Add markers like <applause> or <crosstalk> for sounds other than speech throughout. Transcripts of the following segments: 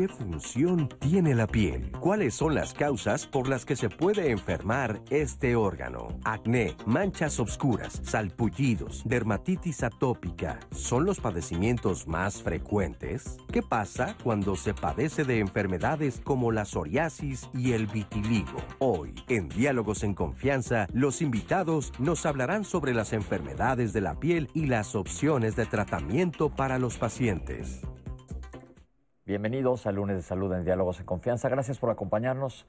¿Qué función tiene la piel? ¿Cuáles son las causas por las que se puede enfermar este órgano? Acné, manchas obscuras, salpullidos, dermatitis atópica, ¿son los padecimientos más frecuentes? ¿Qué pasa cuando se padece de enfermedades como la psoriasis y el vitiligo? Hoy, en Diálogos en Confianza, los invitados nos hablarán sobre las enfermedades de la piel y las opciones de tratamiento para los pacientes. Bienvenidos al lunes de salud en Diálogos en Confianza. Gracias por acompañarnos.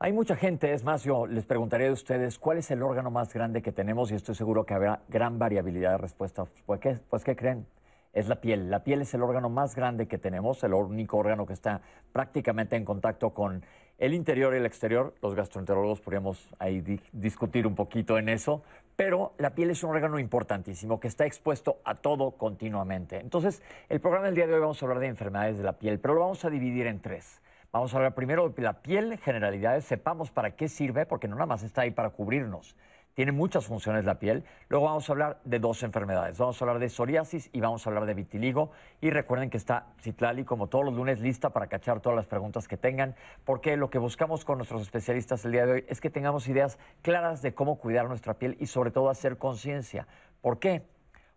Hay mucha gente, es más, yo les preguntaría a ustedes cuál es el órgano más grande que tenemos y estoy seguro que habrá gran variabilidad de respuestas. Pues ¿qué, pues, ¿qué creen? Es la piel. La piel es el órgano más grande que tenemos, el único órgano que está prácticamente en contacto con el interior y el exterior. Los gastroenterólogos podríamos ahí discutir un poquito en eso, pero la piel es un órgano importantísimo que está expuesto a todo continuamente. Entonces, el programa del día de hoy vamos a hablar de enfermedades de la piel, pero lo vamos a dividir en tres. Vamos a hablar primero de la piel, generalidades, sepamos para qué sirve, porque no nada más está ahí para cubrirnos tiene muchas funciones la piel. Luego vamos a hablar de dos enfermedades. Vamos a hablar de psoriasis y vamos a hablar de vitiligo. Y recuerden que está Citlali, como todos los lunes, lista para cachar todas las preguntas que tengan, porque lo que buscamos con nuestros especialistas el día de hoy es que tengamos ideas claras de cómo cuidar nuestra piel y sobre todo hacer conciencia. ¿Por qué?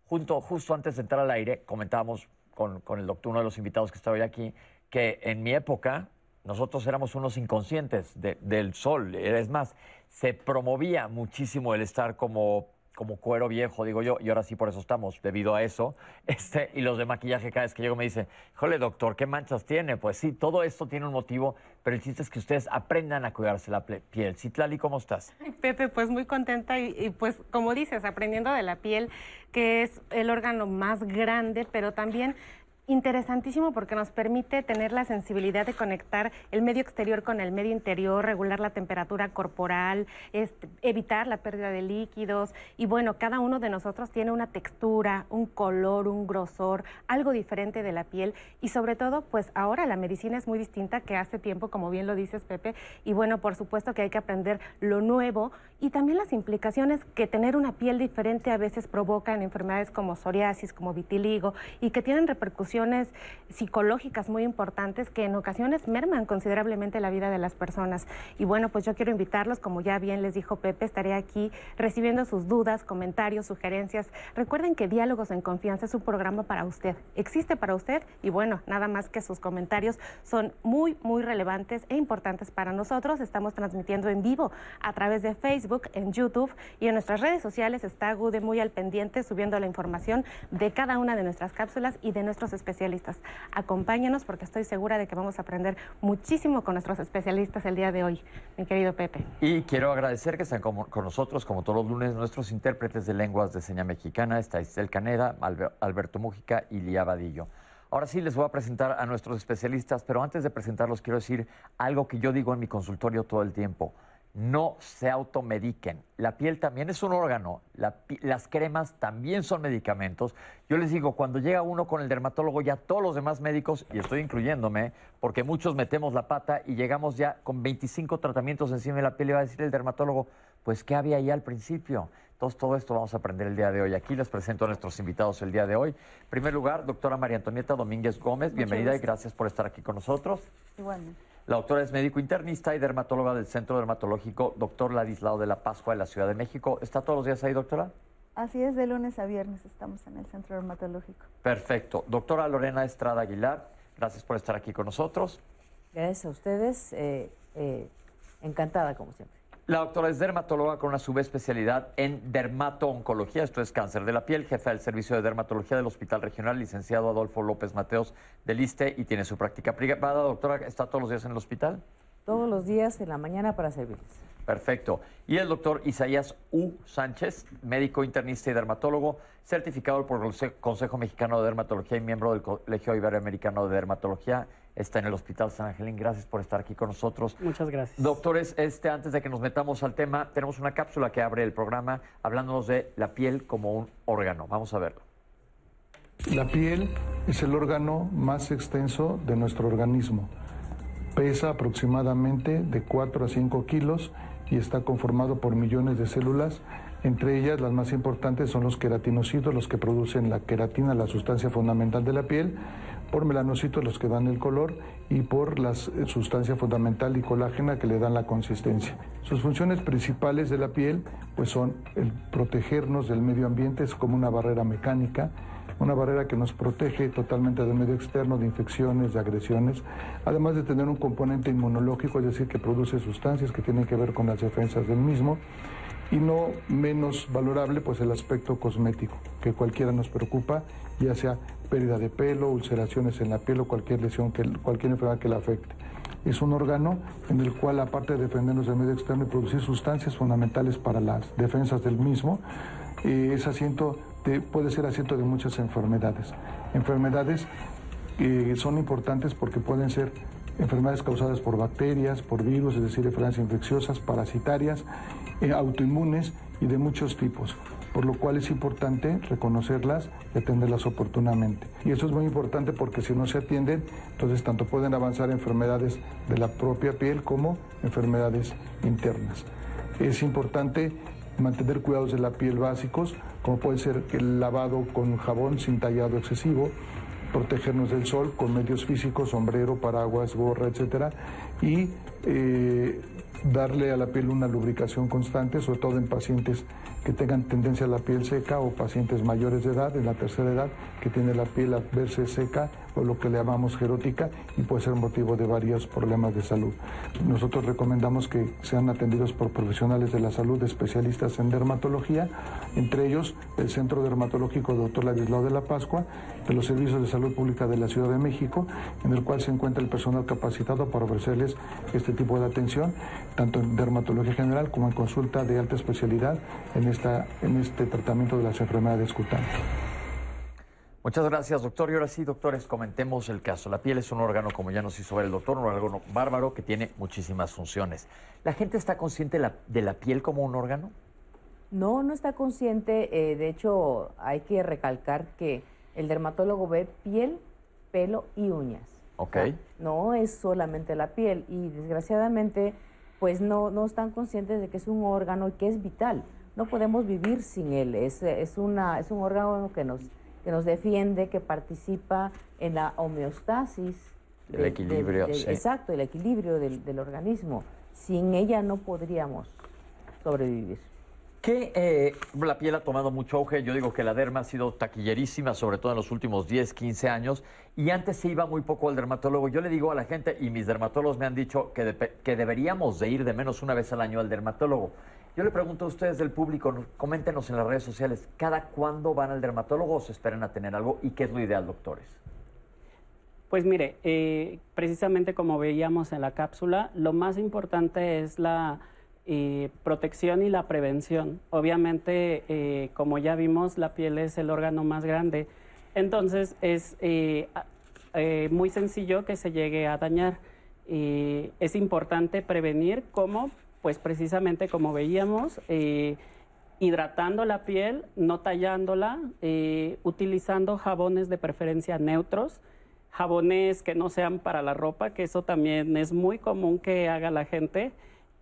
Junto, justo antes de entrar al aire, comentábamos con, con el doctor, uno de los invitados que está hoy aquí, que en mi época nosotros éramos unos inconscientes del sol. Es más, se promovía muchísimo el estar como, como cuero viejo, digo yo, y ahora sí por eso estamos, debido a eso. <laughs> Este, y los de maquillaje cada vez que llego me dicen, jole doctor, ¿qué manchas tiene? Pues sí, todo esto tiene un motivo, pero el chiste es que ustedes aprendan a cuidarse la piel. Citlali, ¿cómo estás? Pepe, pues muy contenta y, y pues como dices, aprendiendo de la piel, que es el órgano más grande, pero también interesantísimo porque nos permite tener la sensibilidad de conectar el medio exterior con el medio interior, regular la temperatura corporal, este, evitar la pérdida de líquidos. Y bueno, cada uno de nosotros tiene una textura, un color, un grosor, algo diferente de la piel. Y sobre todo pues ahora la medicina es muy distinta que hace tiempo, como bien lo dices Pepe, y bueno, por supuesto que hay que aprender lo nuevo y también las implicaciones que tener una piel diferente a veces provoca en enfermedades como psoriasis, como vitiligo y que tienen repercusiones psicológicas muy importantes que en ocasiones merman considerablemente la vida de las personas. Y bueno, pues yo quiero invitarlos, como ya bien les dijo Pepe, estaré aquí recibiendo sus dudas, comentarios, sugerencias. Recuerden que Diálogos en Confianza es un programa para usted, existe para usted y bueno, nada más que sus comentarios son muy, muy relevantes e importantes para nosotros. Estamos transmitiendo en vivo a través de Facebook, en YouTube y en nuestras redes sociales está Gude muy al pendiente subiendo la información de cada una de nuestras cápsulas y de nuestros especialistas especialistas. Acompáñanos porque estoy segura de que vamos a aprender muchísimo con nuestros especialistas el día de hoy, mi querido Pepe. Y quiero agradecer que están con, nosotros, como todos los lunes, nuestros intérpretes de lenguas de seña mexicana, está Isel Caneda, Alberto Mújica y Lía Vadillo. Ahora sí les voy a presentar a nuestros especialistas, pero antes de presentarlos quiero decir algo que yo digo en mi consultorio todo el tiempo no se automediquen. La piel también es un órgano, las cremas también son medicamentos. Yo les digo, cuando llega uno con el dermatólogo, ya todos los demás médicos, y estoy incluyéndome, porque muchos metemos la pata y llegamos ya con 25 tratamientos encima de la piel, y va a decir el dermatólogo, pues, ¿qué había ahí al principio? Entonces, todo esto vamos a aprender el día de hoy. Aquí les presento a nuestros invitados el día de hoy. En primer lugar, doctora María Antonieta Domínguez Gómez, bienvenida y gracias por estar aquí con nosotros. Igualmente. La doctora es médico internista y dermatóloga del Centro Dermatológico Doctor Ladislao de la Pascua de la Ciudad de México. ¿Está todos los días ahí, doctora? Así es, de lunes a viernes estamos en el Centro Dermatológico. Perfecto. Doctora Lorena Estrada Aguilar, gracias por estar aquí con nosotros. Gracias a ustedes. Eh, eh, encantada, como siempre. La doctora es dermatóloga con una subespecialidad en dermato-oncología, esto es cáncer de la piel, jefa del servicio de dermatología del Hospital Regional, licenciado Adolfo López Mateos del ISTE y tiene su práctica privada. Doctora, ¿está todos los días en el hospital? Todos los días en la mañana para servirles. Perfecto. Y el doctor Isaías U. Sánchez, médico internista y dermatólogo, certificado por el Consejo Mexicano de Dermatología y miembro del Colegio Iberoamericano de Dermatología está en el Hospital San Angelín. Gracias por estar aquí con nosotros. Muchas gracias. Doctores, este, antes de que nos metamos al tema, tenemos una cápsula que abre el programa hablándonos de la piel como un órgano. Vamos a verlo. La piel es el órgano más extenso de nuestro organismo. Pesa aproximadamente de 4 a 5 kilos y está conformado por millones de células. Entre ellas, las más importantes son los queratinocitos, los que producen la queratina, la sustancia fundamental de la piel, por melanocitos los que dan el color y por la sustancia fundamental y colágena que le dan la consistencia. Sus funciones principales de la piel pues son el protegernos del medio ambiente, es como una barrera mecánica, una barrera que nos protege totalmente del medio externo, de infecciones, de agresiones, además de tener un componente inmunológico, es decir, que produce sustancias que tienen que ver con las defensas del mismo, y no menos valorable pues el aspecto cosmético, que cualquiera nos preocupa, ya sea pérdida de pelo, ulceraciones en la piel o cualquier lesión, que, cualquier enfermedad que la afecte. Es un órgano en el cual, aparte de defendernos del medio externo y producir sustancias fundamentales para las defensas del mismo, eh, es asiento puede ser asiento de muchas enfermedades. Enfermedades que son importantes porque pueden ser enfermedades causadas por bacterias, por virus, es decir, enfermedades infecciosas, parasitarias, eh, autoinmunes y de muchos tipos, por lo cual es importante reconocerlas y atenderlas oportunamente. Y eso es muy importante porque si no se atienden, entonces tanto pueden avanzar enfermedades de la propia piel como enfermedades internas. Es importante mantener cuidados de la piel básicos, como puede ser el lavado con jabón sin tallado excesivo, protegernos del sol con medios físicos, sombrero, paraguas, gorra, etcétera, y eh, darle a la piel una lubricación constante, sobre todo en pacientes que tengan tendencia a la piel seca o pacientes mayores de edad, en la tercera edad, que tiene la piel a verse seca o lo que le llamamos gerótica y puede ser motivo de varios problemas de salud. Nosotros recomendamos que sean atendidos por profesionales de la salud, especialistas en dermatología, entre ellos el Centro Dermatológico Dr. Ladislao de la Pascua, de los Servicios de Salud Pública de la Ciudad de México, en el cual se encuentra el personal capacitado para ofrecerles este tipo de atención, tanto en dermatología general como en consulta de alta especialidad en, esta, en este tratamiento de las enfermedades cutáneas. Muchas gracias, doctor. Y ahora sí, doctores, comentemos el caso. La piel es un órgano, como ya nos hizo ver el doctor, un órgano bárbaro que tiene muchísimas funciones. ¿La gente está consciente de la, piel como un órgano? No, no está consciente. Eh, de hecho, hay que recalcar que el dermatólogo ve piel, pelo y uñas. Ok. no es solamente la piel. Y desgraciadamente, pues no, no están conscientes de que es un órgano y que es vital. No podemos vivir sin él. Es, es, una, es un órgano que nos que nos defiende, que participa en la homeostasis. El equilibrio, sí. Exacto, el equilibrio del, organismo. Sin ella no podríamos sobrevivir. Que eh, la piel ha tomado mucho auge. Yo digo que la derma ha sido taquillerísima, sobre todo en los últimos 10, 15 años. Y antes se iba muy poco al dermatólogo. Yo le digo a la gente, y mis dermatólogos me han dicho que, que deberíamos de ir de menos una vez al año al dermatólogo. Yo le pregunto a ustedes del público, coméntenos en las redes sociales, ¿cada cuándo van al dermatólogo o se esperan a tener algo? ¿Y qué es lo ideal, doctores? Pues mire, eh, precisamente como veíamos en la cápsula, lo más importante es la eh, protección y la prevención. Obviamente, eh, como ya vimos, la piel es el órgano más grande, entonces es muy sencillo que se llegue a dañar. es importante prevenir cómo pues precisamente como veíamos, eh, hidratando la piel, no tallándola, eh, utilizando jabones de preferencia neutros, jabones que no sean para la ropa, que eso también es muy común que haga la gente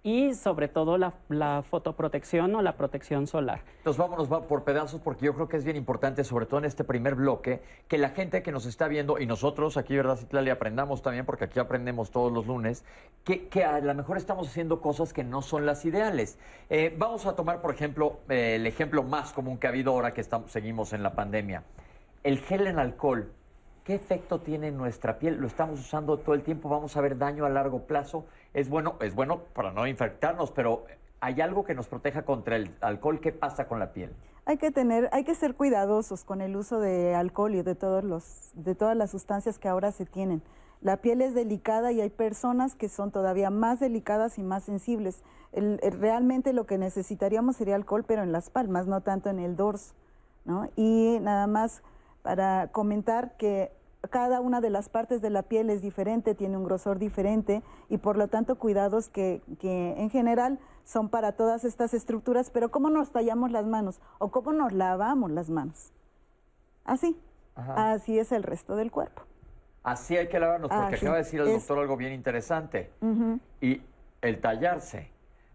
y sobre todo la, fotoprotección o la protección solar. Entonces vámonos por pedazos porque yo creo que es bien importante, sobre todo en este primer bloque, que la gente que nos está viendo y nosotros aquí, ¿verdad, Citlali? Aprendamos también, porque aquí aprendemos todos los lunes, que, a lo mejor estamos haciendo cosas que no son las ideales. Eh, vamos a tomar, por ejemplo, eh, el ejemplo más común que ha habido ahora que estamos, seguimos en la pandemia. El gel en alcohol. ¿Qué efecto tiene en nuestra piel? Lo estamos usando todo el tiempo, vamos a ver daño a largo plazo es bueno, es bueno para no infectarnos, pero ¿hay algo que nos proteja contra el alcohol? ¿Qué pasa con la piel? Hay que tener, hay que ser cuidadosos con el uso de alcohol y de todos los, de todas las sustancias que ahora se tienen. La piel es delicada y hay personas que son todavía más delicadas y más sensibles. realmente lo que necesitaríamos sería alcohol, pero en las palmas, no tanto en el dorso. ¿no? Y nada más para comentar que cada una de las partes de la piel es diferente, tiene un grosor diferente y por lo tanto cuidados que, en general son para todas estas estructuras, pero ¿cómo nos tallamos las manos o cómo nos lavamos las manos? Así, así es el resto del cuerpo. Así hay que lavarnos, porque acaba de decir el doctor algo bien interesante. Y el tallarse.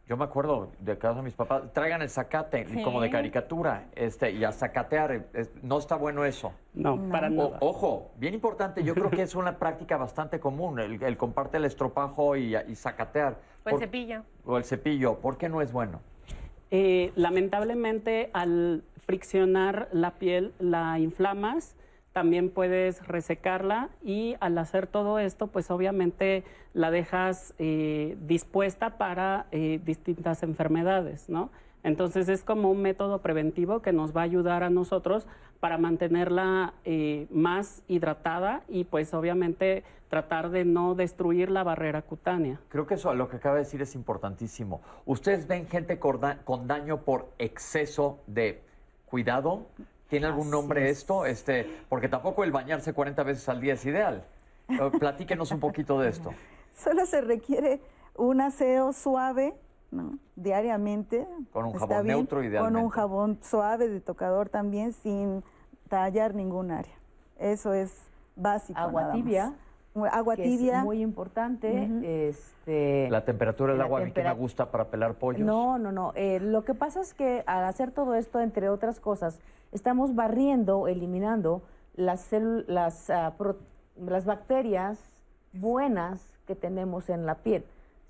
Yo me acuerdo de casa de mis papás, traigan el zacate, Sí. como de caricatura, este, y a zacatear. es- no está bueno eso. No, para O- nada. ojo, bien importante, yo creo que es una práctica bastante común, el, el comparte el estropajo y, y zacatear. O el Por- cepillo. O el cepillo. ¿Por qué no es bueno? Eh, lamentablemente, al friccionar la piel, la inflamas, también puedes resecarla y al hacer todo esto, pues obviamente la dejas eh, dispuesta para eh, distintas enfermedades, ¿no? Entonces es como un método preventivo que nos va a ayudar a nosotros para mantenerla eh, más hidratada y pues obviamente tratar de no destruir la barrera cutánea. Creo que eso lo que acaba de decir es importantísimo. ¿Ustedes ven gente con, da- con daño por exceso de cuidado? ¿Tiene algún Así nombre es. esto? Este, porque tampoco el bañarse 40 veces al día es ideal. Eh, Platíquenos un poquito de esto. <laughs> Solo se requiere un aseo suave, ¿no? Diariamente. Con un Está jabón bien, neutro, Con idealmente. un jabón suave de tocador también, sin tallar ningún área. Eso es básico. Agua nada más. tibia, Agua que tibia. es muy importante. este, La temperatura del La agua a mí que me tempera- gusta para pelar pollos. No, no, no. Eh, lo que pasa es que al hacer todo esto, entre otras cosas, estamos barriendo, eliminando las, las, ah, las bacterias buenas que tenemos en la piel.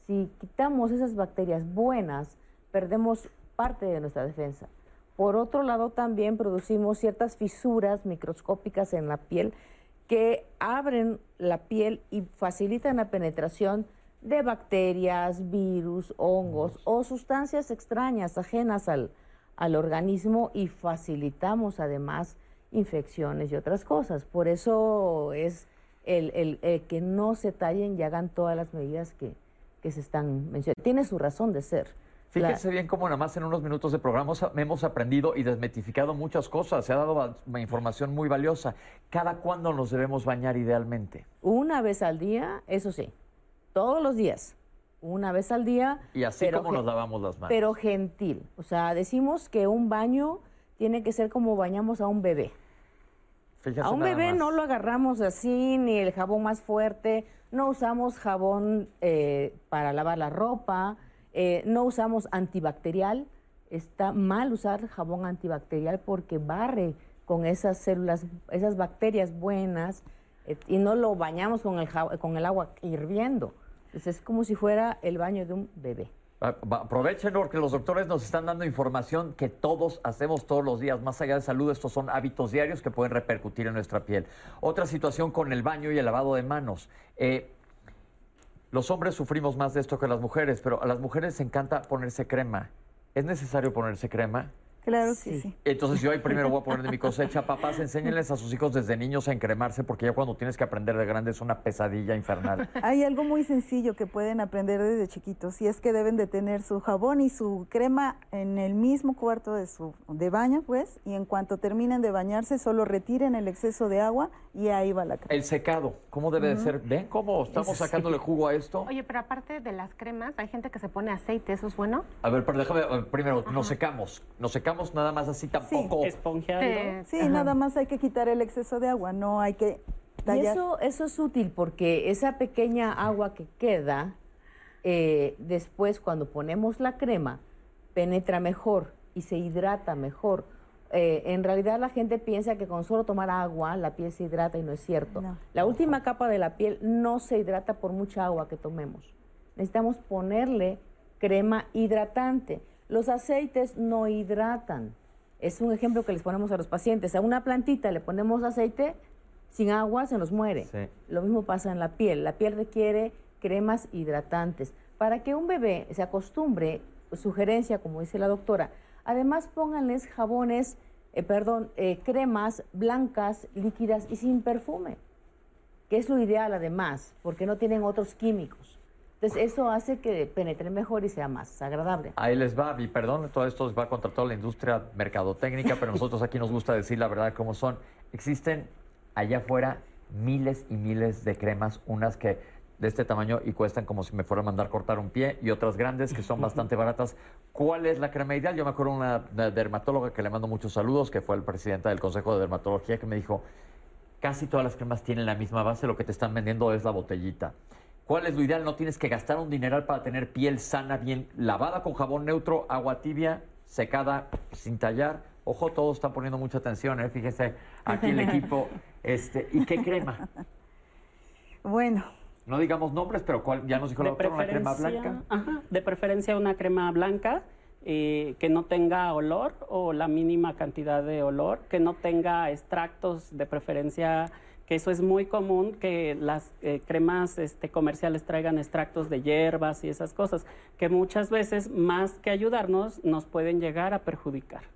Si quitamos esas bacterias buenas, perdemos parte de nuestra defensa. Por otro lado, también producimos ciertas fisuras microscópicas en la piel que abren la piel y facilitan la penetración de bacterias, virus, hongos o sustancias extrañas ajenas al, al organismo y facilitamos además infecciones y otras cosas. Por eso es el, el- el que no se tallen y hagan todas las medidas que, que se están mencionando. Tiene su razón de ser. Fíjense bien cómo nada más en unos minutos de programa os- hemos aprendido y desmetificado muchas cosas. Se ha dado información muy valiosa. ¿Cada cuándo nos debemos bañar idealmente? Una vez al día, eso sí, todos los días, una vez al día. Y así pero como nos lavamos las manos. Pero gentil. O sea, decimos que un baño tiene que ser como bañamos a un bebé. A un bebé más. no lo agarramos así, ni el jabón más fuerte, no usamos jabón eh, para lavar la ropa, eh, no usamos antibacterial. Está mal usar jabón antibacterial porque barre con esas células, esas bacterias buenas eh, y no lo bañamos con el, con el agua hirviendo. Es como si fuera el baño de un bebé. Ah, Aprovechen porque los doctores nos están dando información que todos hacemos todos los días. Más allá de salud, estos son hábitos diarios que pueden repercutir en nuestra piel. Otra situación con el baño y el lavado de manos. Eh, los hombres sufrimos más de esto que las mujeres, pero a las mujeres les encanta ponerse crema. ¿Es necesario ponerse crema? Claro que Sí. Entonces yo ahí primero voy a poner de mi cosecha. Papás, enséñenles a sus hijos desde niños a encremarse porque ya cuando tienes que aprender de grande es una pesadilla infernal. Hay algo muy sencillo que pueden aprender desde chiquitos y es que deben de tener su jabón y su crema en el mismo cuarto de su de baño, pues, y en cuanto terminen de bañarse solo retiren el exceso de agua y ahí va la crema. El secado, ¿cómo debe de ser? ¿Ven cómo estamos sacándole jugo a esto? Oye, pero aparte de las cremas, hay gente que se pone aceite, ¿eso es bueno? A ver, pero déjame, primero, nos secamos. Nos secamos nada más así tampoco. Esponjeando. Sí. Sí, nada más hay que quitar el exceso de agua, no hay que Y tallar. eso, eso es útil porque esa pequeña agua que queda, eh, después cuando ponemos la crema, penetra mejor y se hidrata mejor. Eh, en realidad la gente piensa que con solo tomar agua la piel se hidrata y no es cierto. No. La última capa de la piel no se hidrata por mucha agua que tomemos. Necesitamos ponerle crema hidratante. Los aceites no hidratan. Es un ejemplo que les ponemos a los pacientes. A una plantita le ponemos aceite, sin agua se nos muere. Sí. Lo mismo pasa en la piel. La piel requiere cremas hidratantes. Para que un bebé se acostumbre, sugerencia, como dice la doctora, además pónganles jabones, eh, perdón, eh, cremas blancas, líquidas y sin perfume, que es lo ideal además, porque no tienen otros químicos. Entonces eso hace que penetre mejor y sea más agradable. Ahí les va, y perdón, todo esto va contra toda la industria mercadotécnica, pero nosotros aquí nos gusta decir la verdad cómo son. Existen allá afuera miles y miles de cremas, unas que de este tamaño y cuestan como si me fuera a mandar cortar un pie, y otras grandes que son bastante baratas. ¿Cuál es la crema ideal? Yo me acuerdo de una, una dermatóloga que le mando muchos saludos, que fue el presidente del Consejo de Dermatología, que me dijo, casi todas las cremas tienen la misma base, lo que te están vendiendo es la botellita. ¿Cuál es lo ideal? No tienes que gastar un dineral para tener piel sana, bien lavada con jabón neutro, agua tibia, secada, sin tallar. Ojo, todos están poniendo mucha atención, ¿eh? fíjese aquí el equipo. <laughs> Este, ¿Y qué crema? Bueno, No digamos nombres, pero ¿cuál? ya nos dijo la De doctora, una crema preferencia- blanca. Ajá, de preferencia una crema blanca eh, que no tenga olor o la mínima cantidad de olor, que no tenga extractos, de preferencia, que eso es muy común, que las eh, cremas este, comerciales traigan extractos de hierbas y esas cosas, que muchas veces, más que ayudarnos, nos pueden llegar a perjudicar.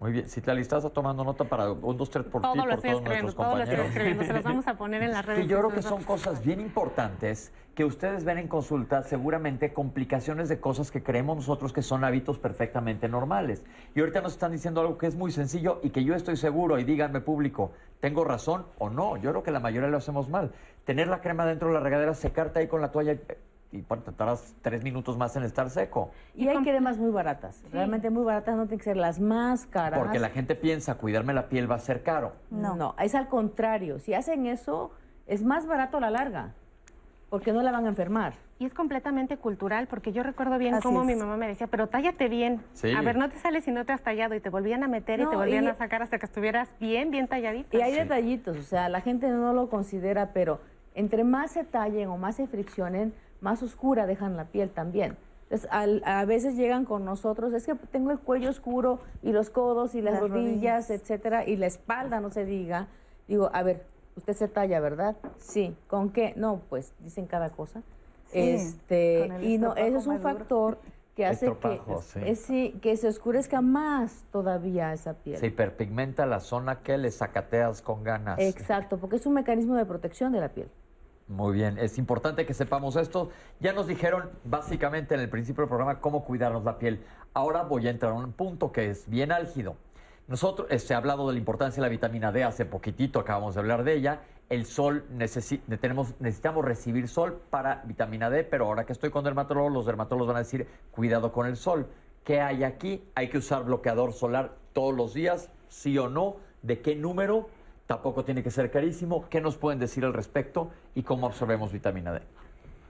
Muy bien, Citlali, ¿estás tomando nota para un, dos, tres por ti, Todo por todos nuestros todo compañeros? escribiendo. Se los vamos a poner en las <laughs> redes. Que yo creo que son cosas bien importantes que ustedes ven en consulta, seguramente complicaciones de cosas que creemos nosotros que son hábitos perfectamente normales. Y ahorita nos están diciendo algo que es muy sencillo y que yo estoy seguro, y díganme público, ¿tengo razón o no? Yo creo que la mayoría lo hacemos mal. Tener la crema dentro de la regadera, secarte ahí con la toalla y, y bueno, te tardas tres minutos más en estar seco. Y hay cremas muy baratas, realmente muy baratas, no tienen que ser las más caras. Porque la gente piensa, cuidarme la piel va a ser caro. No. no, es al contrario. Si hacen eso, es más barato a la larga, porque no la van a enfermar. Y es completamente cultural, porque yo recuerdo bien Así cómo mi mamá me decía, pero tállate bien. Sí. A ver, no te sales si no te has tallado. Y te volvían a meter y te volvían y- a sacar hasta que estuvieras bien, bien talladita. Y hay detallitos, o sea, la gente no lo considera, pero entre más se tallen o más se friccionen, más oscura dejan la piel también. Entonces, al- a veces llegan con nosotros, es que tengo el cuello oscuro y los codos y las, Las rodillas, rodillas. etcétera, y la espalda, no se diga. Digo, a ver, usted se talla, ¿verdad? Sí. ¿Con qué? No, pues dicen cada cosa. Sí, este, y no, ese es un factor que hace que, sí. es- sí, que se oscurezca más todavía esa piel. Se hiperpigmenta la zona que le sacateas con ganas. Exacto, porque es un mecanismo de protección de la piel. Muy bien, es importante que sepamos esto. Ya nos dijeron básicamente en el principio del programa cómo cuidarnos la piel. Ahora voy a entrar a un punto que es bien álgido. Nosotros, eh, se ha hablado de la importancia de la vitamina D hace poquitito, acabamos de hablar de ella. El sol, necesi- necesitamos recibir sol para vitamina D, pero ahora que estoy con dermatólogos, los dermatólogos van a decir, cuidado con el sol. ¿Qué hay aquí? Hay que usar bloqueador solar todos los días, sí o no, de qué número, tampoco tiene que ser carísimo. ¿Qué nos pueden decir al respecto y cómo absorbemos vitamina D?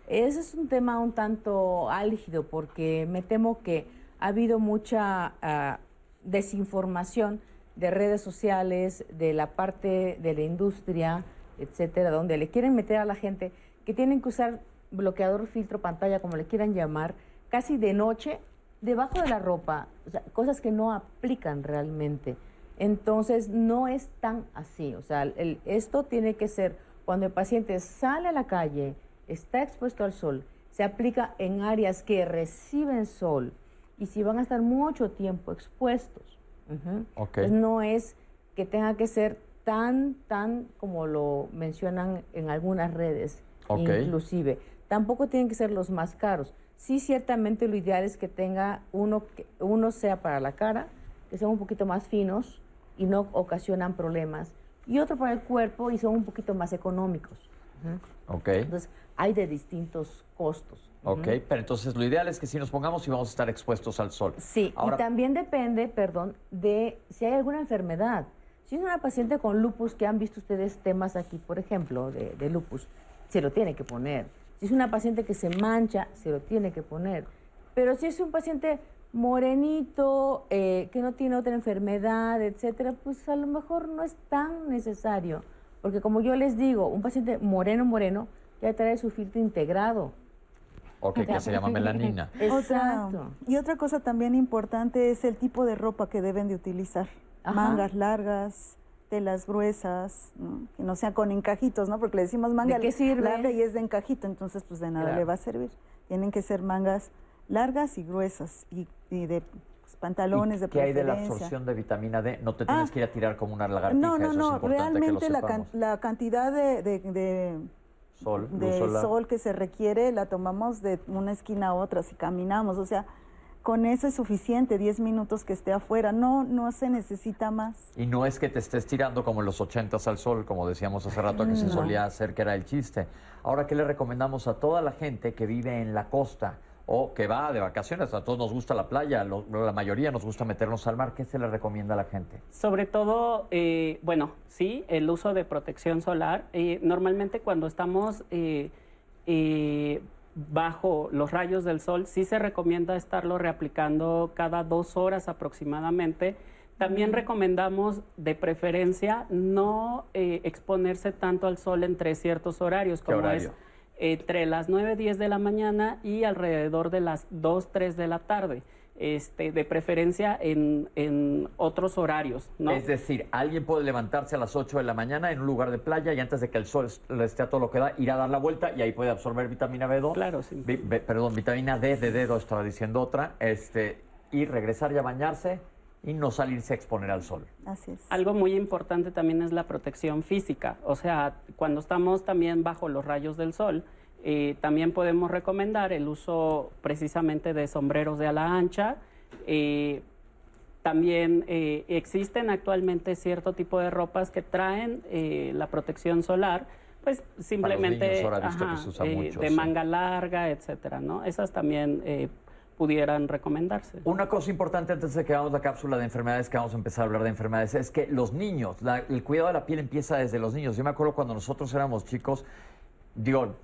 Ese es un tema un tanto álgido porque me temo que ha habido mucha ah, desinformación de redes sociales, de la parte de la industria, etcétera, donde le quieren meter a la gente que tienen que usar bloqueador, filtro, pantalla, como le quieran llamar, casi de noche, debajo de la ropa, cosas que no aplican realmente. Entonces, no es tan así. O sea, el- esto tiene que ser cuando el paciente sale a la calle, está expuesto al sol, se aplica en áreas que reciben sol y si van a estar mucho tiempo expuestos. Ujú. Ok. Entonces, no es que tenga que ser tan, tan como lo mencionan en algunas redes, inclusive. Tampoco tienen que ser los más caros. Sí, ciertamente lo ideal es que tenga uno, que uno sea para la cara, que sean un poquito más finos y no ocasionan problemas, y otro para el cuerpo y son un poquito más económicos. Ujú. Ok. Entonces, hay de distintos costos. Ok, pero entonces lo ideal es que si nos pongamos y vamos a estar expuestos al sol. Sí, Ahora, y también depende, perdón, de si hay alguna enfermedad. Si es una paciente con lupus, que han visto ustedes temas aquí, por ejemplo, de, de lupus, se lo tiene que poner. Si es una paciente que se mancha, se lo tiene que poner. Pero si es un paciente morenito, eh, que no tiene otra enfermedad, etcétera, pues a lo mejor no es tan necesario. Porque como yo les digo, un paciente moreno, moreno, ya trae su filtro integrado. ok, que se llama melanina. Otra, <laughs> Exacto. y otra cosa también importante es el tipo de ropa que deben de utilizar. Ajá. Mangas largas, telas gruesas, ¿no? que no sean con encajitos, ¿no? Porque le decimos manga qué sirve? larga y es de encajito, entonces pues de nada Claro. le va a servir. Tienen que ser mangas largas y gruesas y, y de pues, pantalones de ¿Qué hay de la absorción de vitamina D? No te tienes Ah. que ir a tirar como una lagartija, No, no, eso es no, importante realmente la, can- la cantidad de, de- de- Sol, de sol que se requiere la tomamos de una esquina a otra si caminamos, o sea, con eso es suficiente, 10 minutos que esté afuera, no, no se necesita más. Y no es que te estés tirando como en los ochentas al sol, como decíamos hace rato que se No. solía hacer, que era el chiste. Ahora, ¿qué le recomendamos a toda la gente que vive en la costa o que va de vacaciones? A todos nos gusta la playa, lo- la mayoría nos gusta meternos al mar. ¿Qué se le recomienda a la gente? Sobre todo, eh, bueno, sí, el uso de protección solar. Eh, normalmente cuando estamos eh, bajo los rayos del sol, sí se recomienda estarlo reaplicando cada dos horas aproximadamente. También recomendamos de preferencia no exponerse tanto al sol entre ciertos horarios, como es entre las 9, 10 de la mañana y alrededor de las 2, 3 de la tarde. Este, de preferencia en, otros horarios. ¿no? Es decir, alguien puede levantarse a las 8 de la mañana en un lugar de playa y antes de que el sol le esté a todo lo que da, ir a dar la vuelta y ahí puede absorber vitamina B2. Claro, sí. perdón, vitamina D, de dedo, estaba diciendo otra, este, y regresar y a bañarse y no salirse a exponer al sol. Así es. Algo muy importante también es la protección física. O sea, cuando estamos también bajo los rayos del sol, eh, también podemos recomendar el uso precisamente de sombreros de ala ancha. Eh, también eh, existen actualmente cierto tipo de ropas que traen la protección solar, pues simplemente de manga larga, etcétera, ¿no? Esas también pudieran recomendarse. Una cosa importante antes de que hagamos la cápsula de enfermedades, que vamos a empezar a hablar de enfermedades, es que los niños, el cuidado de la piel empieza desde los niños. Yo me acuerdo cuando nosotros éramos chicos, digo,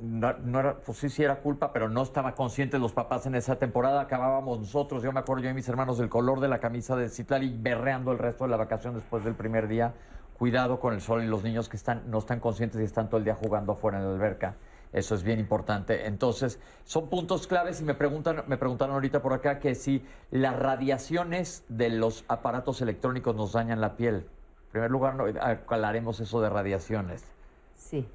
no, era, pues sí, sí era culpa, pero no estaba consciente los papás en esa temporada. Acabábamos nosotros, yo me acuerdo yo y mis hermanos del color de la camisa de Citlali berreando el resto de la vacación después del primer día. Cuidado con el sol y los niños que están, no están conscientes y están todo el día jugando afuera en la alberca. Eso es bien importante. Entonces, son puntos claves y me preguntan, me preguntaron ahorita por acá que si las radiaciones de los aparatos electrónicos nos dañan la piel. En primer lugar, no, hablaremos eso de radiaciones. Sí,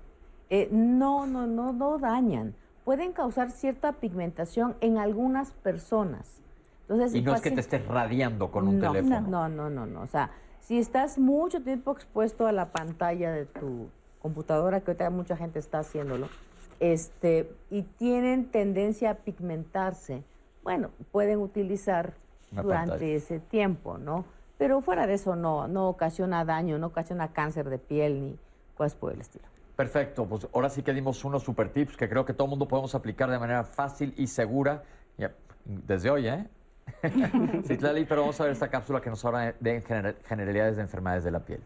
eh, no, no, no, no dañan. Pueden causar cierta pigmentación en algunas personas. Entonces, y no es que te estés radiando con un teléfono. No, no, no, no. O sea, si estás mucho tiempo expuesto a la pantalla de tu computadora, que ahorita mucha gente está haciéndolo, este, y tienen tendencia a pigmentarse, bueno, pueden utilizar durante ese tiempo, ¿no? Pero fuera de eso no, no ocasiona daño, no ocasiona cáncer de piel ni cosas por el estilo. Perfecto, pues ahora sí que dimos unos super tips que creo que todo el mundo podemos aplicar de manera fácil y segura desde hoy, ¿eh? <laughs> sí, Tlali, pero vamos a ver esta cápsula que nos habla de generalidades de enfermedades de la piel.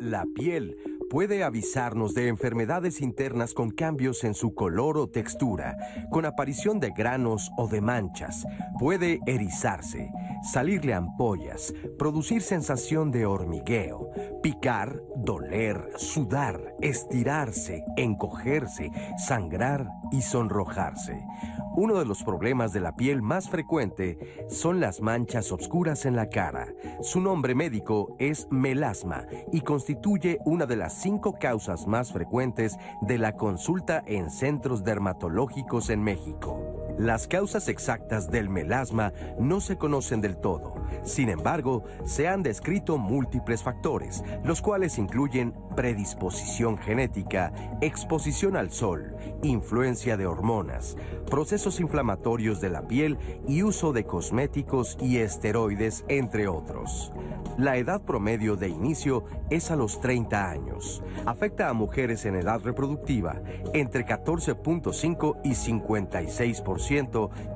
La piel puede avisarnos de enfermedades internas con cambios en su color o textura, con aparición de granos o de manchas. Puede erizarse, salirle ampollas, producir sensación de hormigueo, picar, doler, sudar, estirarse, encogerse, sangrar y sonrojarse. Uno de los problemas de la piel más frecuente son las manchas oscuras en la cara. Su nombre médico es melasma y constituye una de las cinco causas más frecuentes de la consulta en centros dermatológicos en México. Las causas exactas del melasma no se conocen del todo. Sin embargo, se han descrito múltiples factores, los cuales incluyen predisposición genética, exposición al sol, influencia de hormonas, procesos inflamatorios de la piel y uso de cosméticos y esteroides, entre otros. La edad promedio de inicio es a los 30 años. Afecta a mujeres en edad reproductiva entre 14.5 y 56%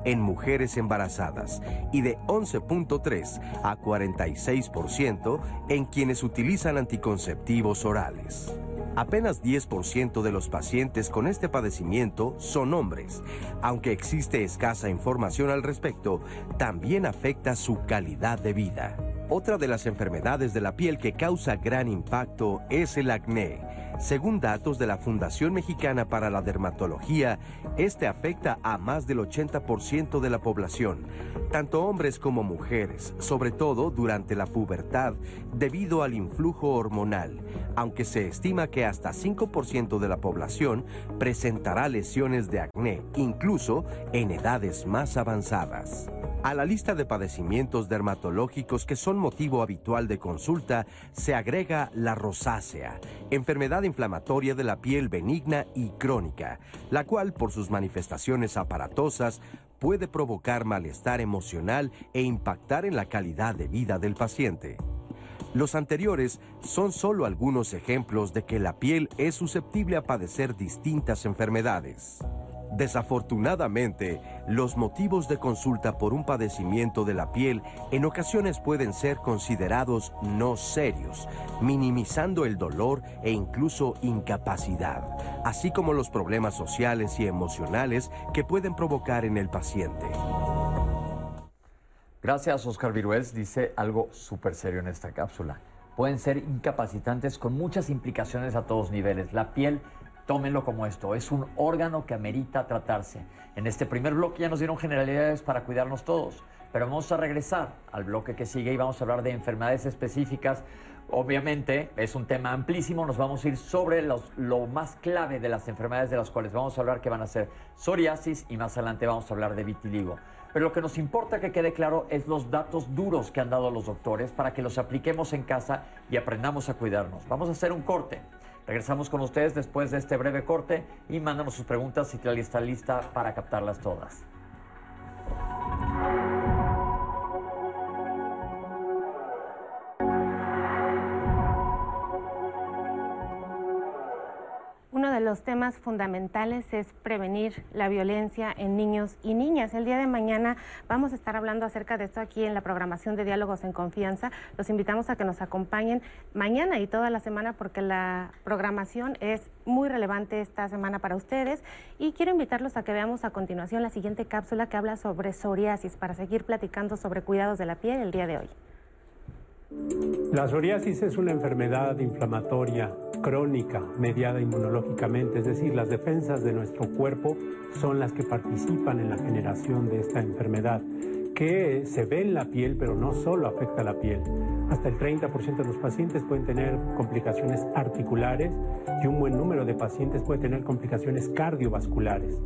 en mujeres embarazadas y de 11.3 a 46% en quienes utilizan anticonceptivos orales. Apenas 10% de los pacientes con este padecimiento son hombres. Aunque existe escasa información al respecto, también afecta su calidad de vida. Otra de las enfermedades de la piel que causa gran impacto es el acné. Según datos de la Fundación Mexicana para la Dermatología, este afecta a más del 80% de la población, tanto hombres como mujeres, sobre todo durante la pubertad, debido al influjo hormonal, aunque se estima que hasta 5% de la población presentará lesiones de acné, incluso en edades más avanzadas. A la lista de padecimientos dermatológicos que son motivo habitual de consulta se agrega la rosácea, enfermedad inflamatoria de la piel benigna y crónica, la cual por sus manifestaciones aparatosas puede provocar malestar emocional e impactar en la calidad de vida del paciente. Los anteriores son solo algunos ejemplos de que la piel es susceptible a padecer distintas enfermedades. Desafortunadamente, los motivos de consulta por un padecimiento de la piel en ocasiones pueden ser considerados no serios, minimizando el dolor e incluso incapacidad, así como los problemas sociales y emocionales que pueden provocar en el paciente. Gracias, Oscar Virués. Dice algo súper serio en esta cápsula. Pueden ser incapacitantes con muchas implicaciones a todos niveles. La piel tómenlo como esto, es un órgano que amerita tratarse. En este primer bloque ya nos dieron generalidades para cuidarnos todos, pero vamos a regresar al bloque que sigue y vamos a hablar de enfermedades específicas. Obviamente es un tema amplísimo, nos vamos a ir sobre lo más clave de las enfermedades de las cuales vamos a hablar, que van a ser psoriasis y más adelante vamos a hablar de vitiligo. Pero lo que nos importa que quede claro es los datos duros que han dado los doctores para que los apliquemos en casa y aprendamos a cuidarnos. Vamos a hacer un corte. Regresamos con ustedes después de este breve corte y mándanos sus preguntas si está lista para captarlas todas. Uno de los temas fundamentales es prevenir la violencia en niños y niñas. El día de mañana vamos a estar hablando acerca de esto aquí en la programación de Diálogos en Confianza. Los invitamos a que nos acompañen mañana y toda la semana porque la programación es muy relevante esta semana para ustedes. Y quiero invitarlos a que veamos a continuación la siguiente cápsula que habla sobre psoriasis para seguir platicando sobre cuidados de la piel el día de hoy. La psoriasis es una enfermedad inflamatoria crónica mediada inmunológicamente, es decir, las defensas de nuestro cuerpo son las que participan en la generación de esta enfermedad, que se ve en la piel, pero no solo afecta a la piel. Hasta el 30% de los pacientes pueden tener complicaciones articulares y un buen número de pacientes puede tener complicaciones cardiovasculares.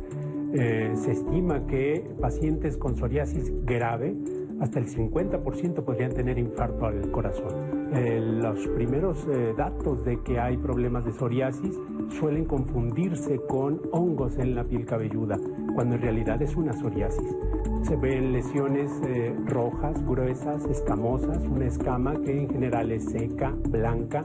Eh, se estima que pacientes con psoriasis grave hasta el 50% podrían tener infarto al corazón. Eh, los primeros eh, datos de que hay problemas de psoriasis suelen confundirse con hongos en la piel cabelluda, cuando en realidad es una psoriasis. Se ven lesiones eh, rojas, gruesas, escamosas, una escama que en general es seca, blanca,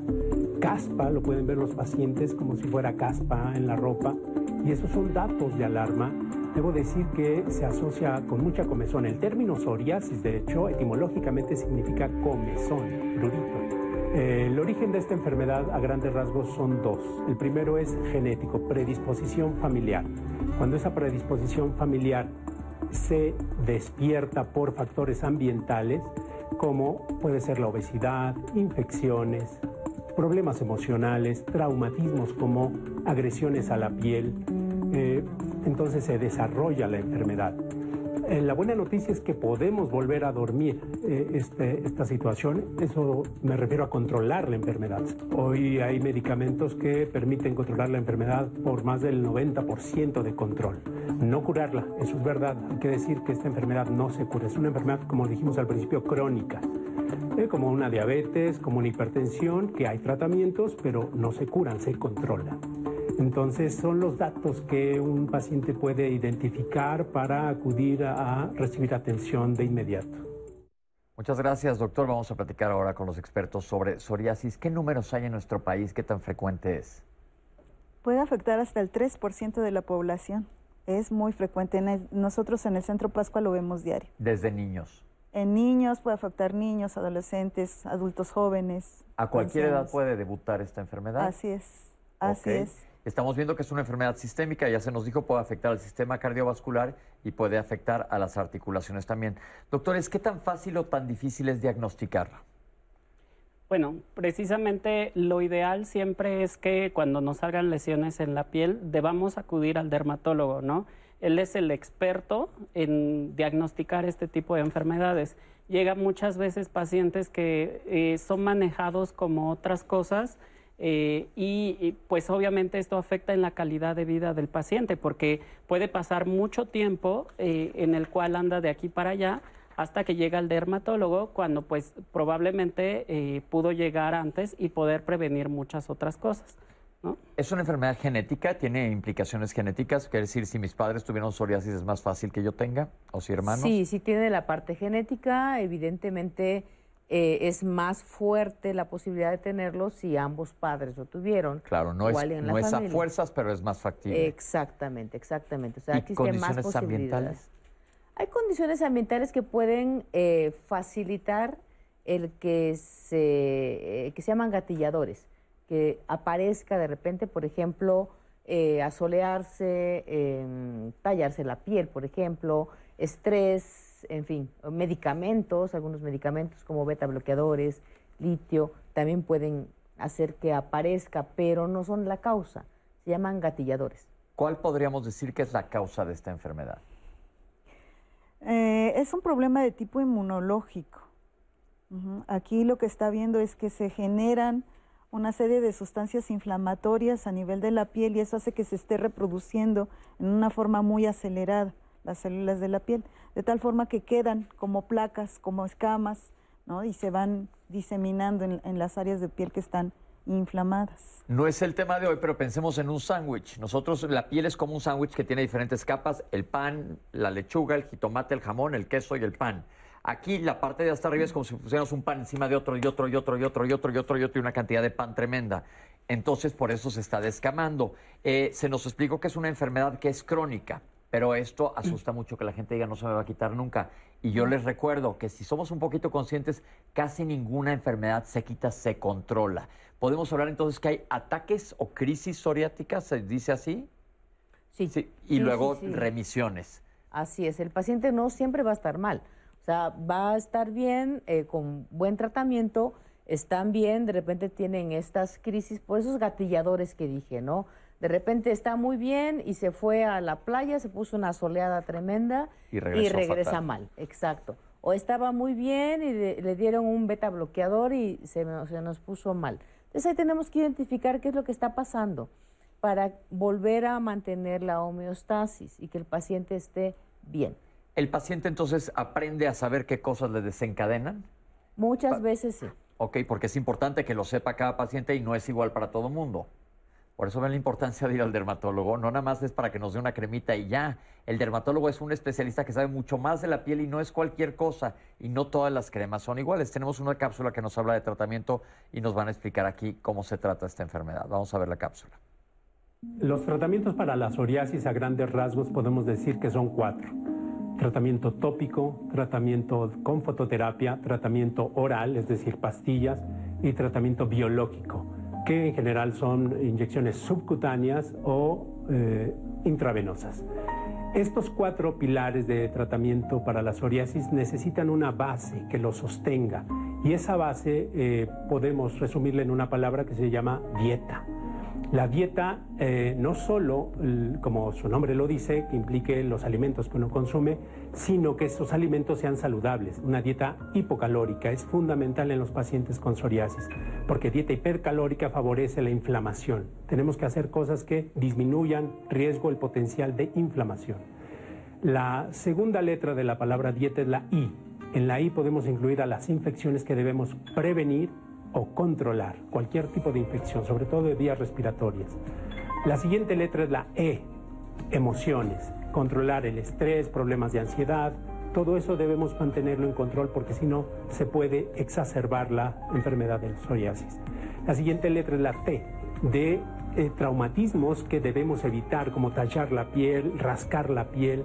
caspa, lo pueden ver los pacientes como si fuera caspa en la ropa, y esos son datos de alarma Debo decir que se asocia con mucha comezón. El término psoriasis, de hecho, etimológicamente significa comezón, prurito. El origen de esta enfermedad a grandes rasgos son dos. El primero es genético, predisposición familiar. Cuando esa predisposición familiar se despierta por factores ambientales, como puede ser la obesidad, infecciones, problemas emocionales, traumatismos como agresiones a la piel, eh, entonces se desarrolla la enfermedad. Eh, la buena noticia es que podemos volver a dormir eh, este, esta situación. Eso me refiero a controlar la enfermedad. Hoy hay medicamentos que permiten controlar la enfermedad por más del 90% de control. No curarla, eso es verdad. Hay que decir que esta enfermedad no se cura. Es una enfermedad, como dijimos al principio, crónica. Eh, como una diabetes, como una hipertensión, que hay tratamientos, pero no se curan, se controlan. Entonces son los datos que un paciente puede identificar para acudir a recibir atención de inmediato. Muchas gracias, doctor. Vamos a platicar ahora con los expertos sobre psoriasis. ¿Qué números hay en nuestro país? ¿Qué tan frecuente es? Puede afectar hasta el 3% de la población. Es muy frecuente. nosotros en el Centro Pascua lo vemos diario. ¿Desde niños? En niños puede afectar niños, adolescentes, adultos jóvenes. ¿A cualquier edad puede debutar esta enfermedad? Así es, así es. Estamos viendo que es una enfermedad sistémica, ya se nos dijo, puede afectar al sistema cardiovascular y puede afectar a las articulaciones también. Doctores, ¿qué tan fácil o tan difícil es diagnosticarla? Bueno, precisamente lo ideal siempre es que cuando nos salgan lesiones en la piel debamos acudir al dermatólogo, ¿no? Él es el experto en diagnosticar este tipo de enfermedades. Llega muchas veces pacientes que eh, son manejados como otras cosas, eh, y, pues obviamente esto afecta en la calidad de vida del paciente porque puede pasar mucho tiempo eh, en el cual anda de aquí para allá hasta que llega al dermatólogo cuando pues probablemente eh, pudo llegar antes y poder prevenir muchas otras cosas. ¿Es una enfermedad genética? ¿Tiene implicaciones genéticas? Quiere decir, si mis padres tuvieron psoriasis es más fácil que yo tenga o si hermanos. Sí, sí tiene la parte genética, evidentemente eh, es más fuerte la posibilidad de tenerlo si ambos padres lo tuvieron. Claro, no es, no es a fuerzas, pero es más factible. Exactamente, exactamente. O sea, ¿Y condiciones más ambientales? Hay condiciones ambientales que pueden eh, facilitar el que se, eh, que se llaman gatilladores, que aparezca de repente, por ejemplo, asolearse, em, tallarse la piel, por ejemplo, estrés, en fin, medicamentos, algunos medicamentos como beta bloqueadores, litio, también pueden hacer que aparezca, pero no son la causa, se llaman gatilladores. ¿Cuál podríamos decir que es la causa de esta enfermedad? Eh, es un problema de tipo inmunológico. Aquí lo que está viendo es que se generan una serie de sustancias inflamatorias a nivel de la piel y eso hace que se esté reproduciendo en una forma muy acelerada las células de la piel, de tal forma que quedan como placas, como escamas, ¿no? y se van diseminando en, las áreas de piel que están inflamadas. No es el tema de hoy, pero pensemos en un sándwich. Nosotros, la piel es como un sándwich que tiene diferentes capas, el pan, la lechuga, el jitomate, el jamón, el queso y el pan. Aquí la parte de hasta arriba es como si pusiéramos un pan encima de otro y otro y otro y otro y otro y otro y otro y una cantidad de pan tremenda. Entonces por eso se está descamando. Eh, se nos explicó que es una enfermedad que es crónica. Pero esto asusta mucho que la gente diga no se me va a quitar nunca. Y yo les recuerdo que si somos un poquito conscientes, casi ninguna enfermedad se quita, se controla. ¿Podemos hablar entonces que hay ataques o crisis psoriáticas, se dice así? Sí. Y luego remisiones. Así es, el paciente no siempre va a estar mal. O sea, va a estar bien, eh, con buen tratamiento, están bien, de repente tienen estas crisis por esos gatilladores que dije, ¿no? De repente está muy bien y se fue a la playa, se puso una soleada tremenda y, regresa mal, exacto. O estaba muy bien y le dieron un beta bloqueador y se, se nos puso mal. Entonces ahí tenemos que identificar qué es lo que está pasando para volver a mantener la homeostasis y que el paciente esté bien. ¿El paciente entonces aprende a saber qué cosas le desencadenan? Muchas veces sí. Ok, porque es importante que lo sepa cada paciente y no es igual para todo mundo. Por eso ven la importancia de ir al dermatólogo. No nada más es para que nos dé una cremita y ya. El dermatólogo es un especialista que sabe mucho más de la piel y no es cualquier cosa. Y no todas las cremas son iguales. Tenemos una cápsula que nos habla de tratamiento y nos van a explicar aquí cómo se trata esta enfermedad. Vamos a ver la cápsula. Los tratamientos para la psoriasis a grandes rasgos podemos decir que son cuatro. Tratamiento tópico, tratamiento con fototerapia, tratamiento oral, es decir, pastillas, y tratamiento biológico que en general son inyecciones subcutáneas o eh, intravenosas. Estos cuatro pilares de tratamiento para la psoriasis necesitan una base que lo sostenga y esa base eh, podemos resumirla en una palabra que se llama dieta. La dieta eh, no solo, como su nombre lo dice, que implique los alimentos que uno consume, sino que esos alimentos sean saludables. Una dieta hipocalórica es fundamental en los pacientes con psoriasis, porque dieta hipercalórica favorece la inflamación. Tenemos que hacer cosas que disminuyan riesgo, el potencial de inflamación. La segunda letra de la palabra dieta es la I. En la I podemos incluir a las infecciones que debemos prevenir o controlar cualquier tipo de infección, sobre todo de vías respiratorias. La siguiente letra es la E, emociones, controlar el estrés, problemas de ansiedad, todo eso debemos mantenerlo en control porque si no se puede exacerbar la enfermedad del psoriasis. La siguiente letra es la T, de eh, traumatismos que debemos evitar, como tallar la piel, rascar la piel,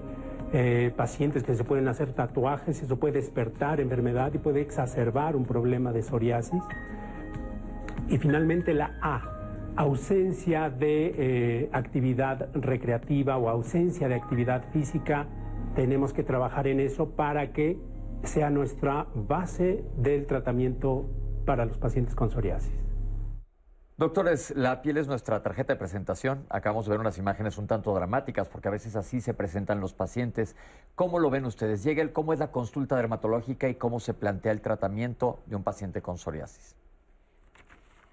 eh, pacientes que se pueden hacer tatuajes, eso puede despertar enfermedad y puede exacerbar un problema de psoriasis. Y finalmente la A, ausencia de eh, actividad recreativa o ausencia de actividad física. Tenemos que trabajar en eso para que sea nuestra base del tratamiento para los pacientes con psoriasis. Doctores, la piel es nuestra tarjeta de presentación. Acabamos de ver unas imágenes un tanto dramáticas porque a veces así se presentan los pacientes. ¿Cómo lo ven ustedes? Llega el cómo es la consulta dermatológica y cómo se plantea el tratamiento de un paciente con psoriasis.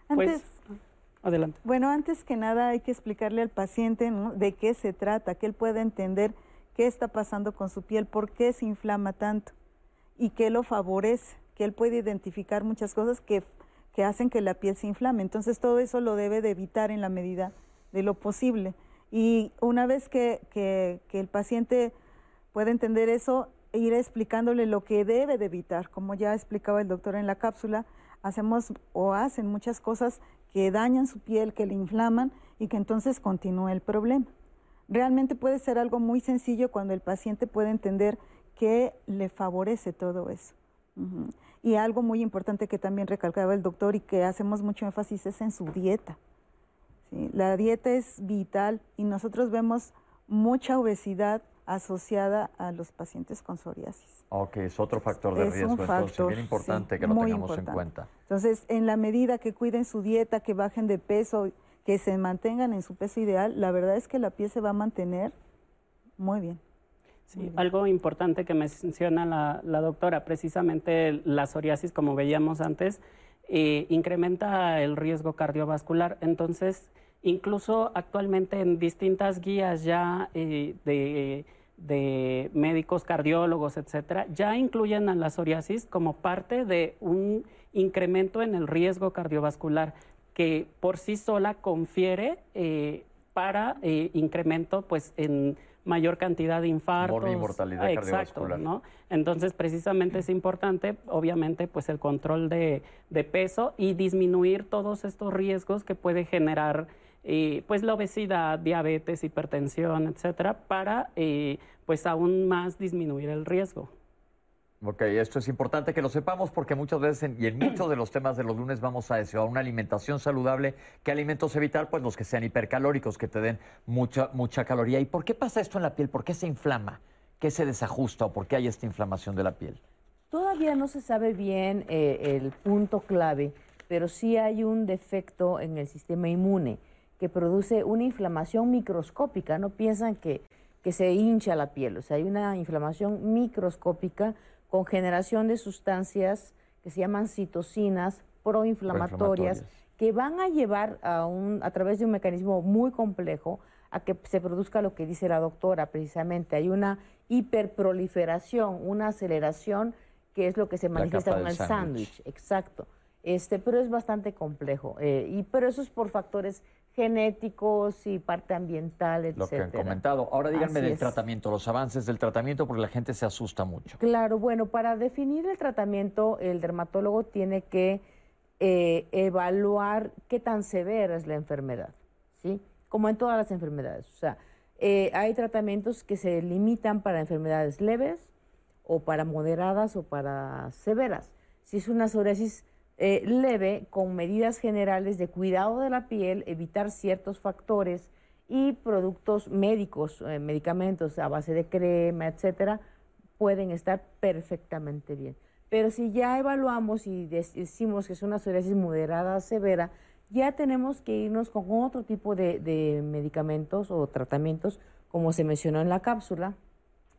Pues, adelante. Bueno, antes que nada hay que explicarle al paciente de qué se trata, que él pueda entender qué está pasando con su piel, por qué se inflama tanto y qué lo favorece, que él puede identificar muchas cosas que que hacen que la piel se inflame. Entonces todo eso lo debe de evitar en la medida de lo posible. Y una vez que, el paciente puede entender eso, ir explicándole lo que debe de evitar. Como ya explicaba el doctor en la cápsula, hacemos o hacen muchas cosas que dañan su piel, que le inflaman y que entonces continúa el problema. Realmente puede ser algo muy sencillo cuando el paciente puede entender que le favorece todo eso. Y algo muy importante que también recalcaba el doctor y que hacemos mucho énfasis es en su dieta. La dieta es vital y nosotros vemos mucha obesidad asociada a los pacientes con psoriasis. Ok, es otro factor de riesgo, entonces bien importante que lo tengamos en cuenta. Entonces, en la medida que cuiden su dieta, que bajen de peso, que se mantengan en su peso ideal, la verdad es que la piel se va a mantener muy bien. Sí, algo importante que menciona la, la, doctora, precisamente la psoriasis, como veíamos antes, eh, incrementa el riesgo cardiovascular. Entonces, incluso actualmente en distintas guías ya eh, de, de, médicos, cardiólogos, etcétera, ya incluyen a la psoriasis como parte de un incremento en el riesgo cardiovascular que por sí sola confiere eh, para incremento pues en mayor cantidad de infartos. y mortalidad Exacto, ¿no? Entonces, precisamente es importante, obviamente, pues el control de, peso y disminuir todos estos riesgos que puede generar eh, pues la obesidad, diabetes, hipertensión, etcétera, para eh, pues aún más disminuir el riesgo. Ok, esto es importante que lo sepamos porque muchas veces, y en muchos de los temas de los lunes vamos a eso, a una alimentación saludable. ¿Qué alimentos evitar? Pues los que sean hipercalóricos, que te den mucha, mucha caloría. ¿Y por qué pasa esto en la piel? ¿Por qué se inflama? ¿Qué se desajusta o por qué hay esta inflamación de la piel? Todavía no se sabe bien eh, el punto clave, pero sí hay un defecto en el sistema inmune que produce una inflamación microscópica. No piensan que, que se hincha la piel, o sea, hay una inflamación microscópica con generación de sustancias que se llaman citocinas proinflamatorias, que van a llevar a, un, a través de un mecanismo muy complejo a que se produzca lo que dice la doctora precisamente. Hay una hiperproliferación, una aceleración que es lo que se manifiesta con el sándwich. Exacto. Este, pero es bastante complejo. Eh, y, pero eso es por factores genéticos y parte ambiental, etc. Lo que han comentado. Ahora díganme del tratamiento, los avances del tratamiento, porque la gente se asusta mucho. Claro, bueno, para definir el tratamiento, el dermatólogo tiene que eh, evaluar qué tan severa es la enfermedad, ¿sí? Como en todas las enfermedades. O sea, eh, hay tratamientos que se limitan para enfermedades leves o para moderadas o para severas. Si es una psoriasis eh, leve con medidas generales de cuidado de la piel, evitar ciertos factores y productos médicos, eh, medicamentos a base de crema, etcétera, pueden estar perfectamente bien. Pero si ya evaluamos y decimos que es una psoriasis moderada severa, ya tenemos que irnos con otro tipo de, medicamentos o tratamientos, como se mencionó en la cápsula,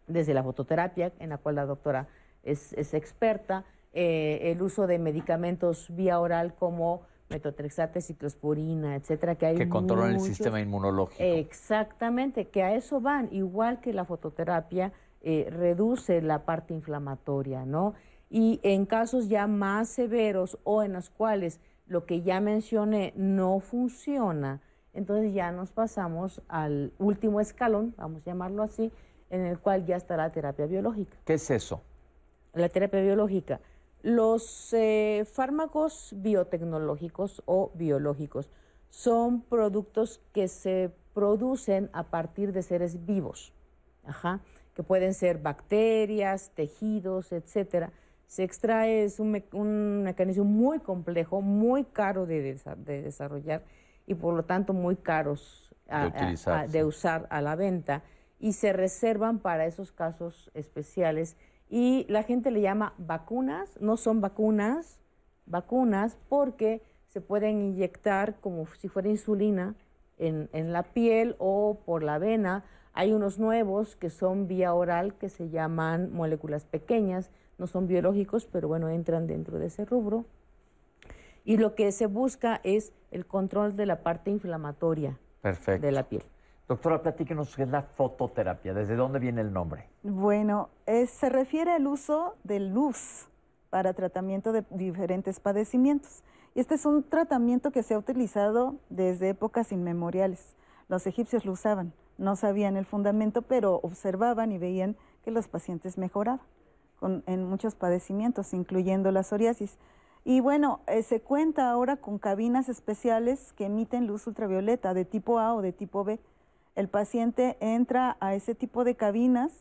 desde la fototerapia, en la cual la doctora es, es experta, eh, el uso de medicamentos vía oral como metotrexate, ciclosporina, etcétera, que hay que controlan el sistema inmunológico. Exactamente, que a eso van, igual que la fototerapia eh, reduce la parte inflamatoria, ¿no? Y en casos ya más severos o en los cuales lo que ya mencioné no funciona, entonces ya nos pasamos al último escalón, vamos a llamarlo así, en el cual ya está la terapia biológica. ¿Qué es eso? La terapia biológica los eh, fármacos biotecnológicos o biológicos son productos que se producen a partir de seres vivos, que pueden ser bacterias, tejidos, etcétera. Se extrae, es un, mecanismo muy complejo, muy caro de, desarrollar y por lo tanto muy caros de usar a la venta y se reservan para esos casos especiales y la gente le llama vacunas, no son vacunas, vacunas porque se pueden inyectar como si fuera insulina en, la piel o por la vena. Hay unos nuevos que son vía oral que se llaman moléculas pequeñas, no son biológicos, pero bueno, entran dentro de ese rubro. Y lo que se busca es el control de la parte inflamatoria de la piel. Doctora, platíquenos qué es la fototerapia, ¿desde dónde viene el nombre? Bueno, se refiere al uso de luz para tratamiento de diferentes padecimientos. Y este es un tratamiento que se ha utilizado desde épocas inmemoriales. Los egipcios lo usaban, no sabían el fundamento, pero observaban y veían que los pacientes mejoraban en muchos padecimientos, incluyendo la psoriasis. Y bueno, eh, se cuenta ahora con cabinas especiales que emiten luz ultravioleta de tipo A o de tipo B. El paciente entra a ese tipo de cabinas,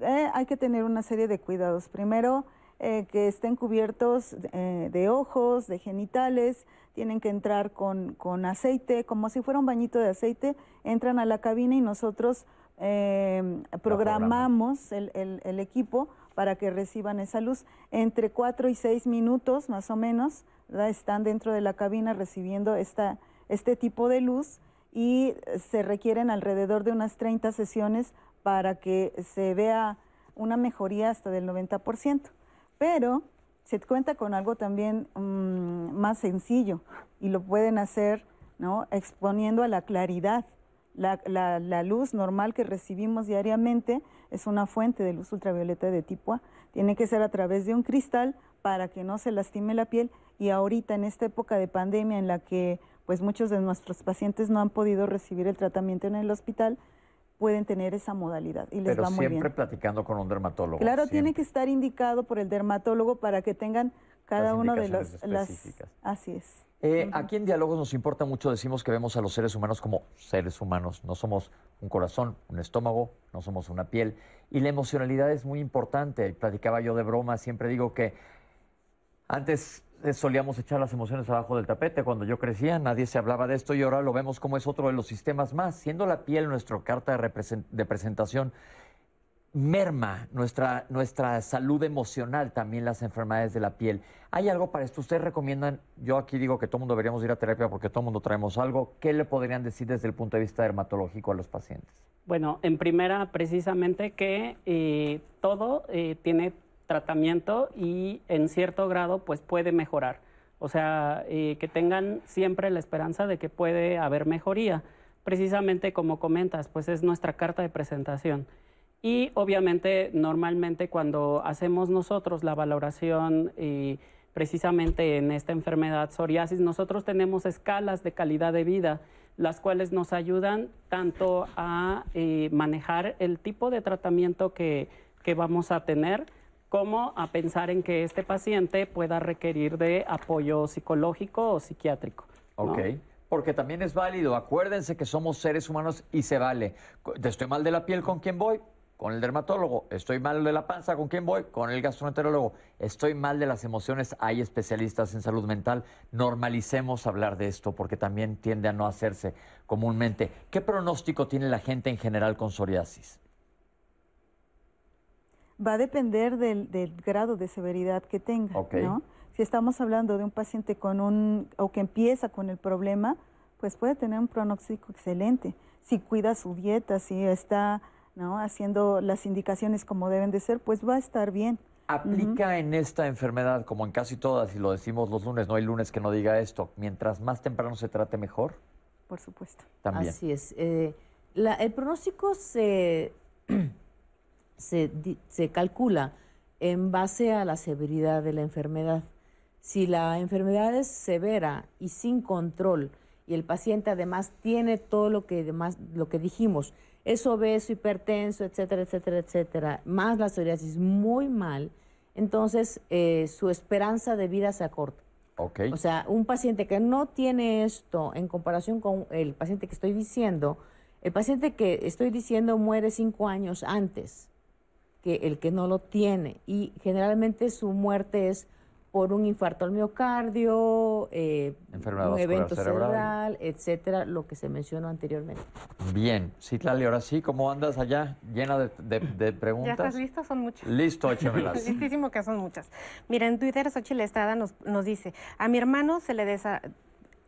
eh, hay que tener una serie de cuidados. Primero, eh, que estén cubiertos de ojos, de genitales, tienen que entrar con, con, aceite, como si fuera un bañito de aceite, entran a la cabina y nosotros programamos el, el, el equipo para que reciban esa luz. Entre cuatro y seis minutos más o menos están dentro de la cabina recibiendo esta, este tipo de luz y se requieren alrededor de unas 30 sesiones para que se vea una mejoría hasta del 90%. Pero se cuenta con algo también mm, más sencillo y lo pueden hacer ¿no? exponiendo a la claridad. La, la, la, luz normal que recibimos diariamente es una fuente de luz ultravioleta de tipo A. Tiene que ser a través de un cristal para que no se lastime la piel y ahorita en esta época de pandemia en la que pues muchos de nuestros pacientes no han podido recibir el tratamiento en el hospital, pueden tener esa modalidad y les Pero va muy bien. siempre platicando con un dermatólogo. Claro, siempre. tiene que estar indicado por el dermatólogo para que tengan cada Las uno de los las así es. Eh, Aquí en Diálogos nos importa mucho, decimos que vemos a los seres humanos como seres humanos. No somos un corazón, un estómago, no somos una piel. Y la emocionalidad es muy importante. Platicaba yo de broma, siempre digo que antes solíamos echar las emociones abajo del tapete. Cuando yo crecía nadie se hablaba de esto y ahora lo vemos como es otro de los sistemas más. Siendo la piel nuestra carta de presentación, merma nuestra, nuestra salud emocional, también las enfermedades de la piel. ¿Hay algo para esto? ¿Ustedes recomiendan? Yo aquí digo que todo el mundo deberíamos ir a terapia porque todo el mundo traemos algo. ¿Qué le podrían decir desde el punto de vista dermatológico a los pacientes? Bueno, en primera, precisamente que eh, todo eh, tiene tratamiento y en cierto grado pues puede mejorar. O sea, eh, que tengan siempre la esperanza de que puede haber mejoría. Precisamente como comentas, pues es nuestra carta de presentación. Y obviamente, normalmente cuando hacemos nosotros la valoración eh, precisamente en esta enfermedad psoriasis, nosotros tenemos escalas de calidad de vida, las cuales nos ayudan tanto a eh, manejar el tipo de tratamiento que, que vamos a tener, como a pensar en que este paciente pueda requerir de apoyo psicológico o psiquiátrico. ¿no? Ok. Porque también es válido. Acuérdense que somos seres humanos y se vale. Estoy mal de la piel, ¿con quién voy? Con el dermatólogo. Estoy mal de la panza, ¿con quién voy? Con el gastroenterólogo. Estoy mal de las emociones. Hay especialistas en salud mental. Normalicemos hablar de esto porque también tiende a no hacerse comúnmente. ¿Qué pronóstico tiene la gente en general con psoriasis? Va a depender del, del grado de severidad que tenga. ¿no? Si estamos hablando de un paciente con un o que empieza con el problema, pues puede tener un pronóstico excelente. Si cuida su dieta, si está ¿no? haciendo las indicaciones como deben de ser, pues va a estar bien. ¿Aplica en esta enfermedad, como en casi todas, y lo decimos los lunes, no hay lunes que no diga esto, mientras más temprano se trate mejor? Por supuesto. También. Así es. Eh, la- el pronóstico se, <clears throat> se, se calcula en base a la severidad de la enfermedad. Si la enfermedad es severa y sin control y el paciente además tiene todo lo que, demás, lo que dijimos, es obeso, hipertenso, etcétera, etcétera, etcétera, más la psoriasis muy mal, entonces eh, su esperanza de vida se acorta. Ok. O sea, un paciente que no tiene esto en comparación con el paciente que estoy diciendo, el paciente que estoy diciendo muere cinco años antes que el que no lo tiene. Y generalmente su muerte es por un infarto al miocardio, eh, Enfermedad un evento cerebral. cerebral, etcétera, lo que se mencionó anteriormente. Bien, Citlali, ahora sí, ¿cómo andas allá? ¿Llena de, de- de ¿Ya preguntas? estás listo? Son muchas. Listo, échamelas. <laughs> Listísimo que son muchas. Mira, en Twitter Xochitl Estrada nos, nos dice, a mi hermano se le desa...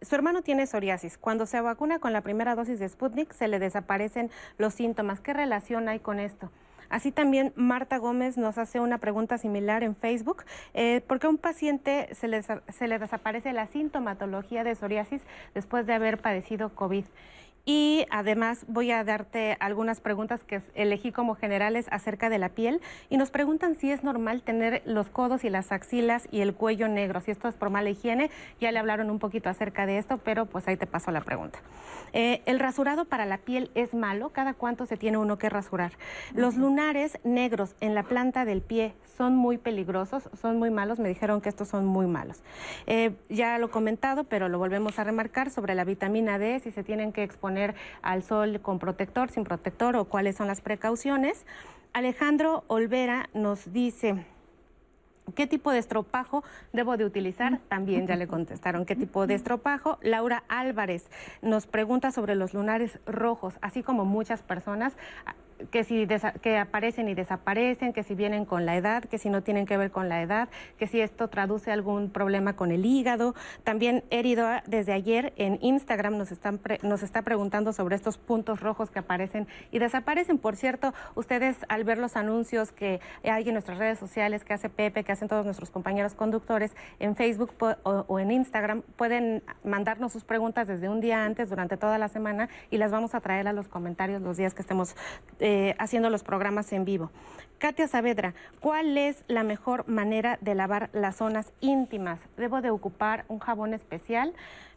Su hermano tiene psoriasis. Cuando se vacuna con la primera dosis de Sputnik, se le desaparecen los síntomas. ¿Qué relación hay con esto? Así también Marta Gómez nos hace una pregunta similar en Facebook. Eh, ¿Por qué a un paciente se le, se le desaparece la sintomatología de psoriasis después de haber padecido COVID? Y además voy a darte algunas preguntas que elegí como generales acerca de la piel. Y nos preguntan si es normal tener los codos y las axilas y el cuello negro, si esto es por mala higiene. Ya le hablaron un poquito acerca de esto, pero pues ahí te paso la pregunta. Eh, el rasurado para la piel es malo. ¿Cada cuánto se tiene uno que rasurar? Los lunares negros en la planta del pie son muy peligrosos, son muy malos. Me dijeron que estos son muy malos. Eh, ya lo he comentado, pero lo volvemos a remarcar sobre la vitamina D, si se tienen que exponer al sol con protector, sin protector o cuáles son las precauciones. Alejandro Olvera nos dice... ¿Qué tipo de estropajo debo de utilizar? <laughs> También ya le contestaron qué tipo de estropajo. Laura Álvarez nos pregunta sobre los lunares rojos, así como muchas personas que si que aparecen y desaparecen, que si vienen con la edad, que si no tienen que ver con la edad, que si esto traduce algún problema con el hígado. También Herido desde ayer en Instagram nos, están nos está preguntando sobre estos puntos rojos que aparecen y desaparecen. Por cierto, ustedes al ver los anuncios que hay en nuestras redes sociales, que hace Pepe, que hacen todos nuestros compañeros conductores en Facebook o en Instagram, pueden mandarnos sus preguntas desde un día antes, durante toda la semana, y las vamos a traer a los comentarios los días que estemos eh, haciendo los programas en vivo. Katia Saavedra, ¿cuál es la mejor manera de lavar las zonas íntimas? ¿Debo de ocupar un jabón especial?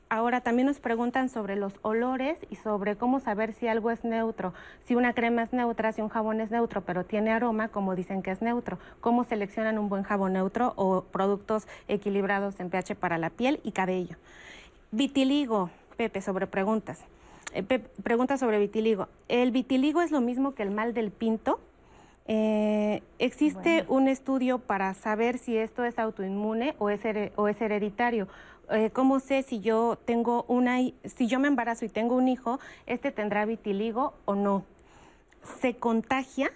Ahora también nos preguntan sobre los olores y sobre cómo saber si algo es neutro, si una crema es neutra, si un jabón es neutro, pero tiene aroma, como dicen que es neutro. ¿Cómo seleccionan un buen jabón neutro o productos equilibrados en pH para la piel y cabello? Vitiligo, Pepe, sobre preguntas. Eh, pregunta sobre vitiligo. ¿El vitiligo es lo mismo que el mal del pinto? Eh, ¿Existe un estudio para saber si esto es autoinmune o es, o es hereditario? Eh, ¿Cómo sé si yo tengo una, si yo me embarazo y tengo un hijo, este tendrá vitiligo o no? ¿Se contagia?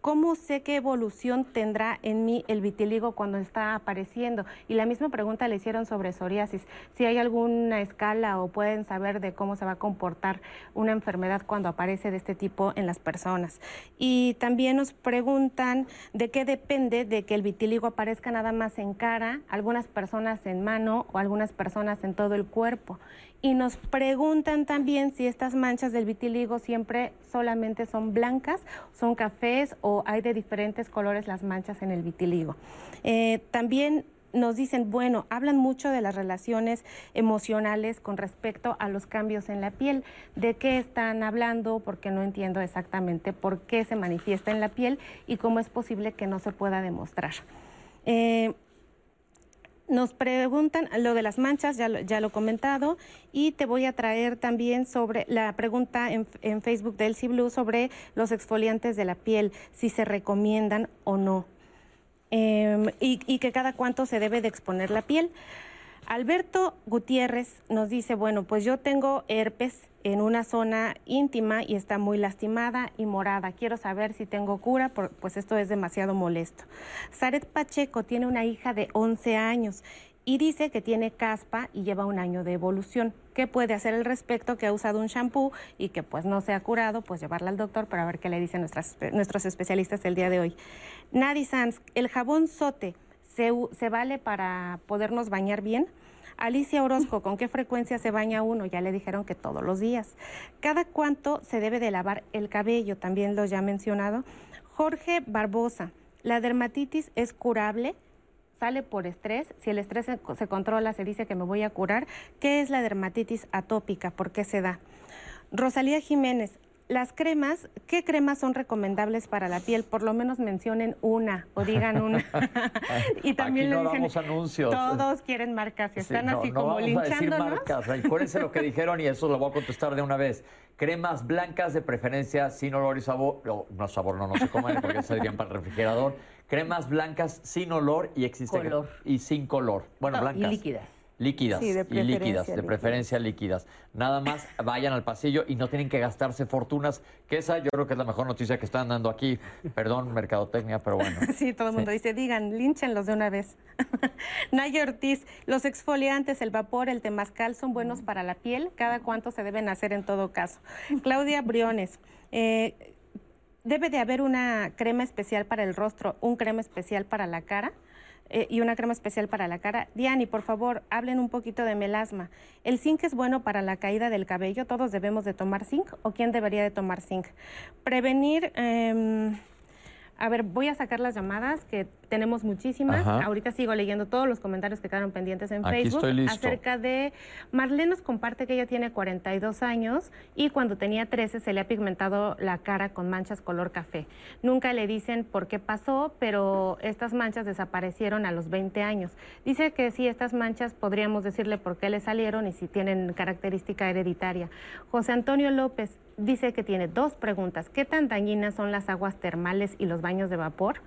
¿Cómo sé qué evolución tendrá en mí el vitiligo cuando está apareciendo? Y la misma pregunta le hicieron sobre psoriasis. Si hay alguna escala o pueden saber de cómo se va a comportar una enfermedad cuando aparece de este tipo en las personas. Y también nos preguntan de qué depende de que el vitiligo aparezca nada más en cara, algunas personas en mano o algunas personas en todo el cuerpo. Y nos preguntan también si estas manchas del vitiligo siempre solamente son blancas, son cafés o hay de diferentes colores las manchas en el vitiligo. Eh, también nos dicen, bueno, hablan mucho de las relaciones emocionales con respecto a los cambios en la piel. ¿De qué están hablando? Porque no entiendo exactamente por qué se manifiesta en la piel y cómo es posible que no se pueda demostrar. Eh, nos preguntan lo de las manchas, ya lo, ya lo he comentado, y te voy a traer también sobre la pregunta en, Facebook de Elsie Blue sobre los exfoliantes de la piel, si se recomiendan o no, em, y, y que cada cuánto se debe de exponer la piel. Alberto Gutiérrez nos dice, bueno, pues yo tengo herpes en una zona íntima y está muy lastimada y morada. Quiero saber si tengo cura, pues esto es demasiado molesto. Saret Pacheco tiene una hija de 11 años y dice que tiene caspa y lleva un año de evolución. ¿Qué puede hacer al respecto? Que ha usado un shampoo y que pues no se ha curado, pues llevarla al doctor para ver qué le dicen nuestros especialistas el día de hoy. Nadi Sanz, el jabón sote ¿se, vale para podernos bañar bien? Alicia Orozco, ¿con qué frecuencia se baña uno? Ya le dijeron que todos los días. ¿Cada cuánto se debe de lavar el cabello? También lo ya mencionado. Jorge Barbosa, ¿la dermatitis es curable? ¿Sale por estrés? Si el estrés se, se controla, se dice que me voy a curar. ¿Qué es la dermatitis atópica? ¿Por qué se da? Rosalía Jiménez, las cremas, ¿qué cremas son recomendables para la piel? Por lo menos mencionen una o digan una. <laughs> <laughs> y también Aquí no damos anuncios. Todos quieren marcas y están así como vamos A decir marcas. Acuérdense lo que dijeron y eso lo voy a contestar de una vez. Cremas blancas de preferencia sin olor y sabor. No, sabor no, no se comen porque se dirían para el refrigerador. Cremas blancas sin olor y existe color. y sin color. Bueno, blancas. Y líquidas. Líquidas y líquidas, de preferencia líquidas. Nada más <laughs> vayan al pasillo y no tienen que gastarse fortunas, que esa yo creo que es la mejor noticia que están dando aquí. Perdón, <laughs> mercadotecnia, pero bueno. Sí, todo el mundo dice, digan, línchenlos de una vez. <laughs> Naya Ortiz, los exfoliantes, el vapor, el temazcal son buenos para la piel. ¿Cada cuánto se deben hacer en todo caso? Claudia Briones, eh, ¿debe de haber una crema especial para el rostro, un crema especial para la cara? Eh, y una crema especial para la cara. Diani, por favor, hablen un poquito de melasma. ¿El zinc es bueno para la caída del cabello? ¿Todos debemos de tomar zinc o quién debería de tomar zinc? Prevenir... Em, a ver, voy a sacar las llamadas, que tenemos muchísimas. Ahorita sigo leyendo todos los comentarios que quedaron pendientes en Facebook acerca de... Marlene nos comparte que ella tiene 42 años y cuando tenía 13 se le ha pigmentado la cara con manchas color café. Nunca le dicen por qué pasó, pero estas manchas desaparecieron a los 20 años. Dice que sí, estas manchas podríamos decirle por qué le salieron y si tienen característica hereditaria. José Antonio López, dice que tiene dos preguntas. ¿Qué tan dañinas son las aguas termales y los baños de vapor?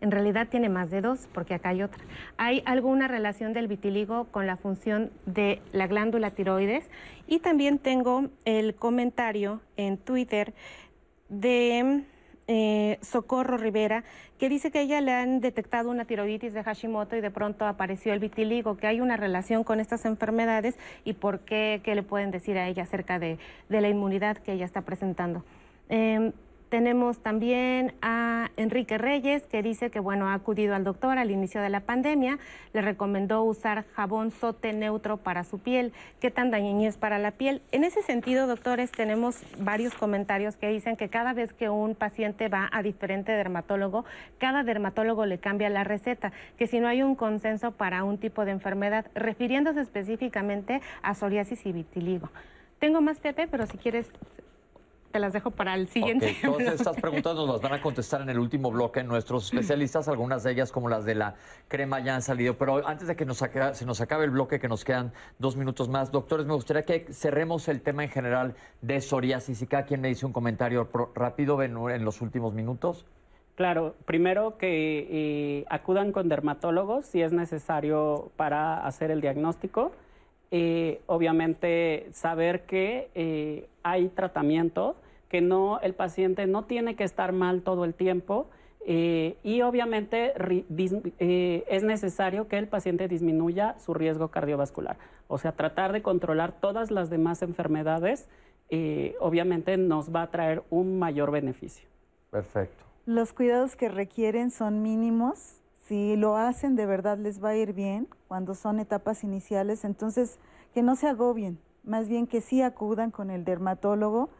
En realidad tiene más de dos, porque acá hay otra. ¿Hay alguna relación del vitiligo con la función de la glándula tiroides? Y también tengo el comentario en Twitter de eh, Socorro Rivera, que dice que a ella le han detectado una tiroiditis de Hashimoto y de pronto apareció el vitiligo, que hay una relación con estas enfermedades y por qué, qué le pueden decir a ella acerca de, la inmunidad que ella está presentando. Em, tenemos también a Enrique Reyes, que dice que bueno, ha acudido al doctor al inicio de la pandemia, le recomendó usar jabón sote neutro para su piel. ¿Qué tan dañino es para la piel? En ese sentido, doctores, tenemos varios comentarios que dicen que cada vez que un paciente va a diferente dermatólogo, cada dermatólogo le cambia la receta, que si no hay un consenso para un tipo de enfermedad, refiriéndose específicamente a psoriasis y vitiligo. Tengo más, Pepe, pero si quieres te las dejo para el siguiente. <laughs> Todas estas preguntas nos las van a contestar en el último bloque nuestros especialistas, algunas de ellas como las de la crema ya han salido, pero antes de que nos se nos acabe el bloque, que nos quedan dos minutos más, doctores, me gustaría que cerremos el tema en general de psoriasis y cada quien me dice un comentario rápido en, en los últimos minutos. Claro, primero que eh, acudan con dermatólogos si es necesario para hacer el diagnóstico. Eh, obviamente saber que eh, hay tratamiento, que no el paciente no tiene que estar mal todo el tiempo eh, y obviamente es necesario que el paciente disminuya su riesgo cardiovascular. O sea, tratar de controlar todas las demás enfermedades obviamente nos va a traer un mayor beneficio. Perfecto. Los cuidados que requieren son mínimos si lo hacen de verdad les va a ir bien cuando son etapas iniciales, entonces que no se agobien, más bien que sí acudan con el dermatólogo.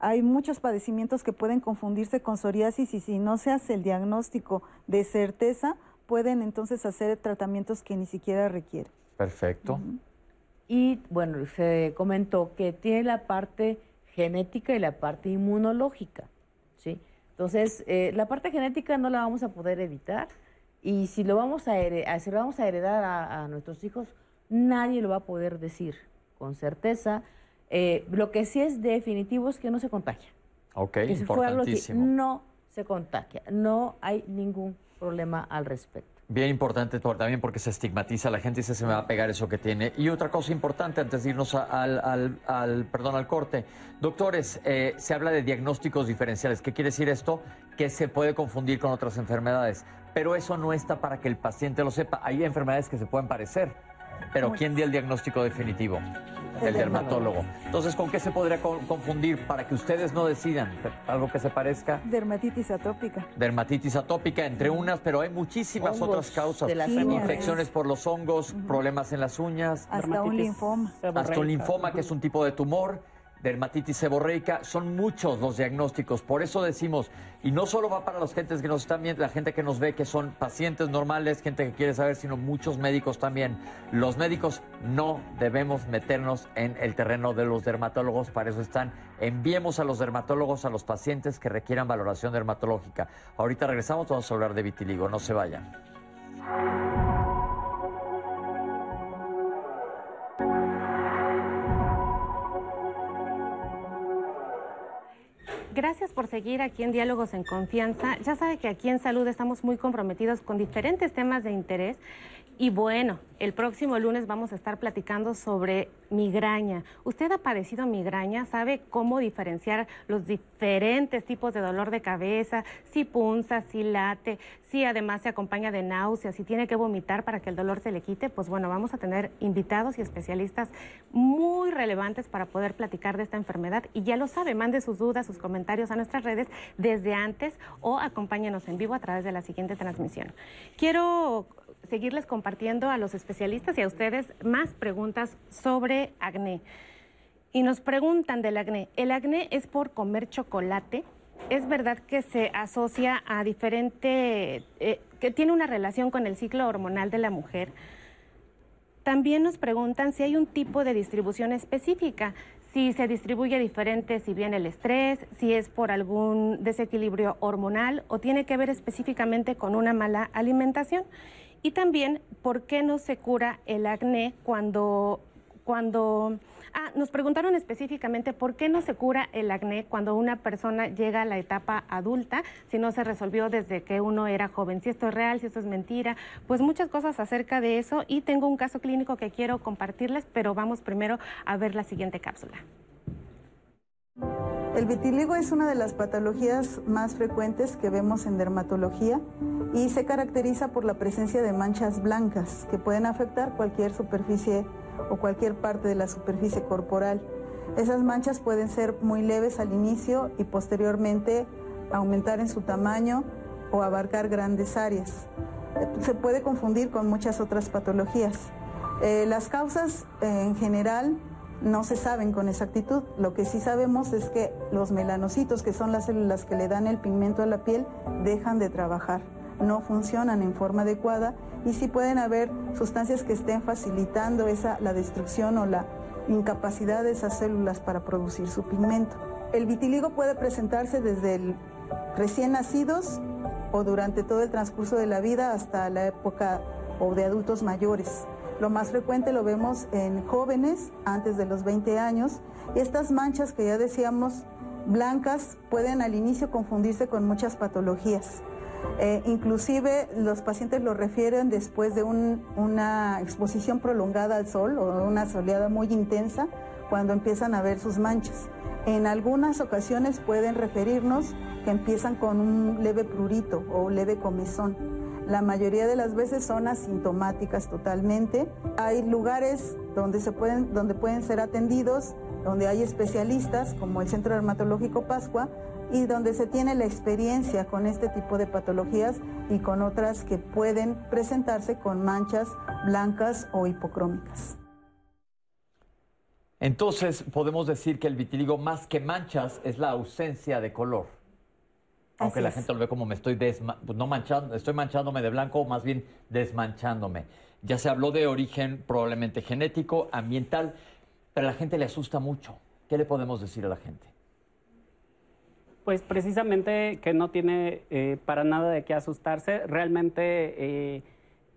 Hay muchos padecimientos que pueden confundirse con psoriasis y si no se hace el diagnóstico de certeza, pueden entonces hacer tratamientos que ni siquiera requieren. Perfecto. Y bueno, se comentó que tiene la parte genética y la parte inmunológica, ¿sí? Entonces, eh, la parte genética no la vamos a poder evitar, y si lo vamos a, heredar, si lo vamos a, heredar a, nuestros hijos, nadie lo va a poder decir con certeza. Eh, lo que sí es definitivo es que no se contagia. Ok, que importantísimo. no se contagia, no hay ningún problema al respecto. Bien importante también porque se estigmatiza, la gente dice se me va a pegar eso que tiene. Y otra cosa importante antes de irnos al, al, perdón, al corte. Doctores, eh, se habla de diagnósticos diferenciales. ¿Qué quiere decir esto? Que se puede confundir con otras enfermedades pero eso no está para que el paciente lo sepa. Hay enfermedades que se pueden parecer, pero ¿quién dio el diagnóstico definitivo? El, dermatólogo. Entonces, ¿con qué se podría confundir para que ustedes no decidan algo que se parezca? Dermatitis atópica. Dermatitis atópica, entre unas, pero hay muchísimas otras causas. De las infecciones por los hongos, problemas en las uñas. Hasta un linfoma. Hasta un linfoma, que es un tipo de tumor dermatitis seborreica, son muchos los diagnósticos. Por eso decimos, y no solo va para las gentes que nos están viendo, la gente que nos ve, que son pacientes normales, gente que quiere saber, sino muchos médicos también. Los médicos no debemos meternos en el terreno de los dermatólogos, para eso están. Enviemos a los dermatólogos a los pacientes que requieran valoración dermatológica. Ahorita regresamos, vamos a hablar de vitiligo, no se vayan. Gracias por seguir aquí en Diálogos en Confianza. Ya sabe que aquí en Salud estamos muy comprometidos con diferentes temas de interés. Y bueno, el próximo lunes vamos a estar platicando sobre migraña. ¿Usted ha padecido migraña? ¿Sabe cómo diferenciar los diferentes tipos de dolor de cabeza? Si punza, si late, si además se acompaña de náuseas, si tiene que vomitar para que el dolor se le quite. Pues bueno, vamos a tener invitados y especialistas muy relevantes para poder platicar de esta enfermedad. Y ya lo sabe, mande sus dudas, sus comentarios a nuestras redes desde antes o acompáñenos en vivo a través de la siguiente transmisión. Quiero seguirles compartiendo a los especialistas y a ustedes más preguntas sobre acné. Y nos preguntan del acné. ¿El acné es por comer chocolate? ¿Es verdad que se asocia a diferente, eh, que tiene una relación con el ciclo hormonal de la mujer? También nos preguntan si hay un tipo de distribución específica, si se distribuye diferente, si viene el estrés, si es por algún desequilibrio hormonal o tiene que ver específicamente con una mala alimentación. Y también por qué no se cura el acné cuando, cuando Ah, nos preguntaron específicamente por qué no se cura el acné cuando una persona llega a la etapa adulta, si no se resolvió desde que uno era joven, si esto es real, si esto es mentira, pues muchas cosas acerca de eso. Y tengo un caso clínico que quiero compartirles, pero vamos primero a ver la siguiente cápsula. El vitiligo es una de las patologías más frecuentes que vemos en dermatología y se caracteriza por la presencia de manchas blancas que pueden afectar cualquier superficie o cualquier parte de la superficie corporal. Esas manchas pueden ser muy leves al inicio y posteriormente aumentar en su tamaño o abarcar grandes áreas. Se puede confundir con muchas otras patologías. Eh, las causas eh, en general no se saben con exactitud. Lo que sí sabemos es que los melanocitos, que son las células que le dan el pigmento a la piel, dejan de trabajar, no funcionan en forma adecuada y sí pueden haber sustancias que estén facilitando esa, la destrucción o la incapacidad de esas células para producir su pigmento. El vitiligo puede presentarse desde el recién nacidos o durante todo el transcurso de la vida hasta la época o de adultos mayores. Lo más frecuente lo vemos en jóvenes antes de los 20 años estas manchas que ya decíamos blancas pueden al inicio confundirse con muchas patologías. Eh, inclusive los pacientes lo refieren después de una exposición prolongada al sol o una soleada muy intensa cuando empiezan a ver sus manchas. En algunas ocasiones pueden referirnos que empiezan con un leve prurito o leve comezón. La mayoría de las veces son asintomáticas totalmente. Hay lugares donde, se pueden, donde pueden ser atendidos, donde hay especialistas como el Centro Dermatológico Pascua, y donde se tiene la experiencia con este tipo de patologías y con otras que pueden presentarse con manchas blancas o hipocrómicas. Entonces, podemos decir que el vitiligo más que manchas es la ausencia de color. Aunque la gente lo ve como me estoy pues no manchando, estoy manchándome de blanco, o más bien desmanchándome. Ya se habló de origen probablemente genético, ambiental, pero a la gente le asusta mucho. ¿Qué le podemos decir a la gente? Pues precisamente que no tiene eh, para nada de qué asustarse. Realmente, eh,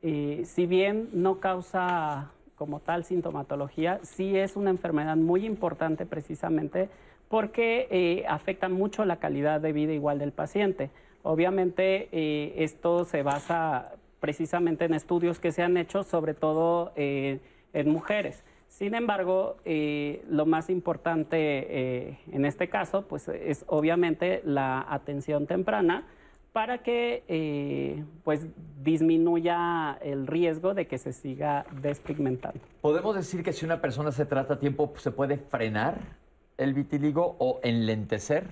eh, si bien no causa como tal sintomatología, sí es una enfermedad muy importante precisamente porque afecta mucho la calidad de vida igual del paciente. Obviamente esto se basa precisamente en estudios que se han hecho sobre todo en mujeres. Sin embargo, eh, lo más importante eh, en este caso, pues es obviamente la atención temprana para que eh, pues disminuya el riesgo de que se siga despigmentando. ¿Podemos decir que si una persona se trata a tiempo, se puede frenar el vitiligo o enlentecer?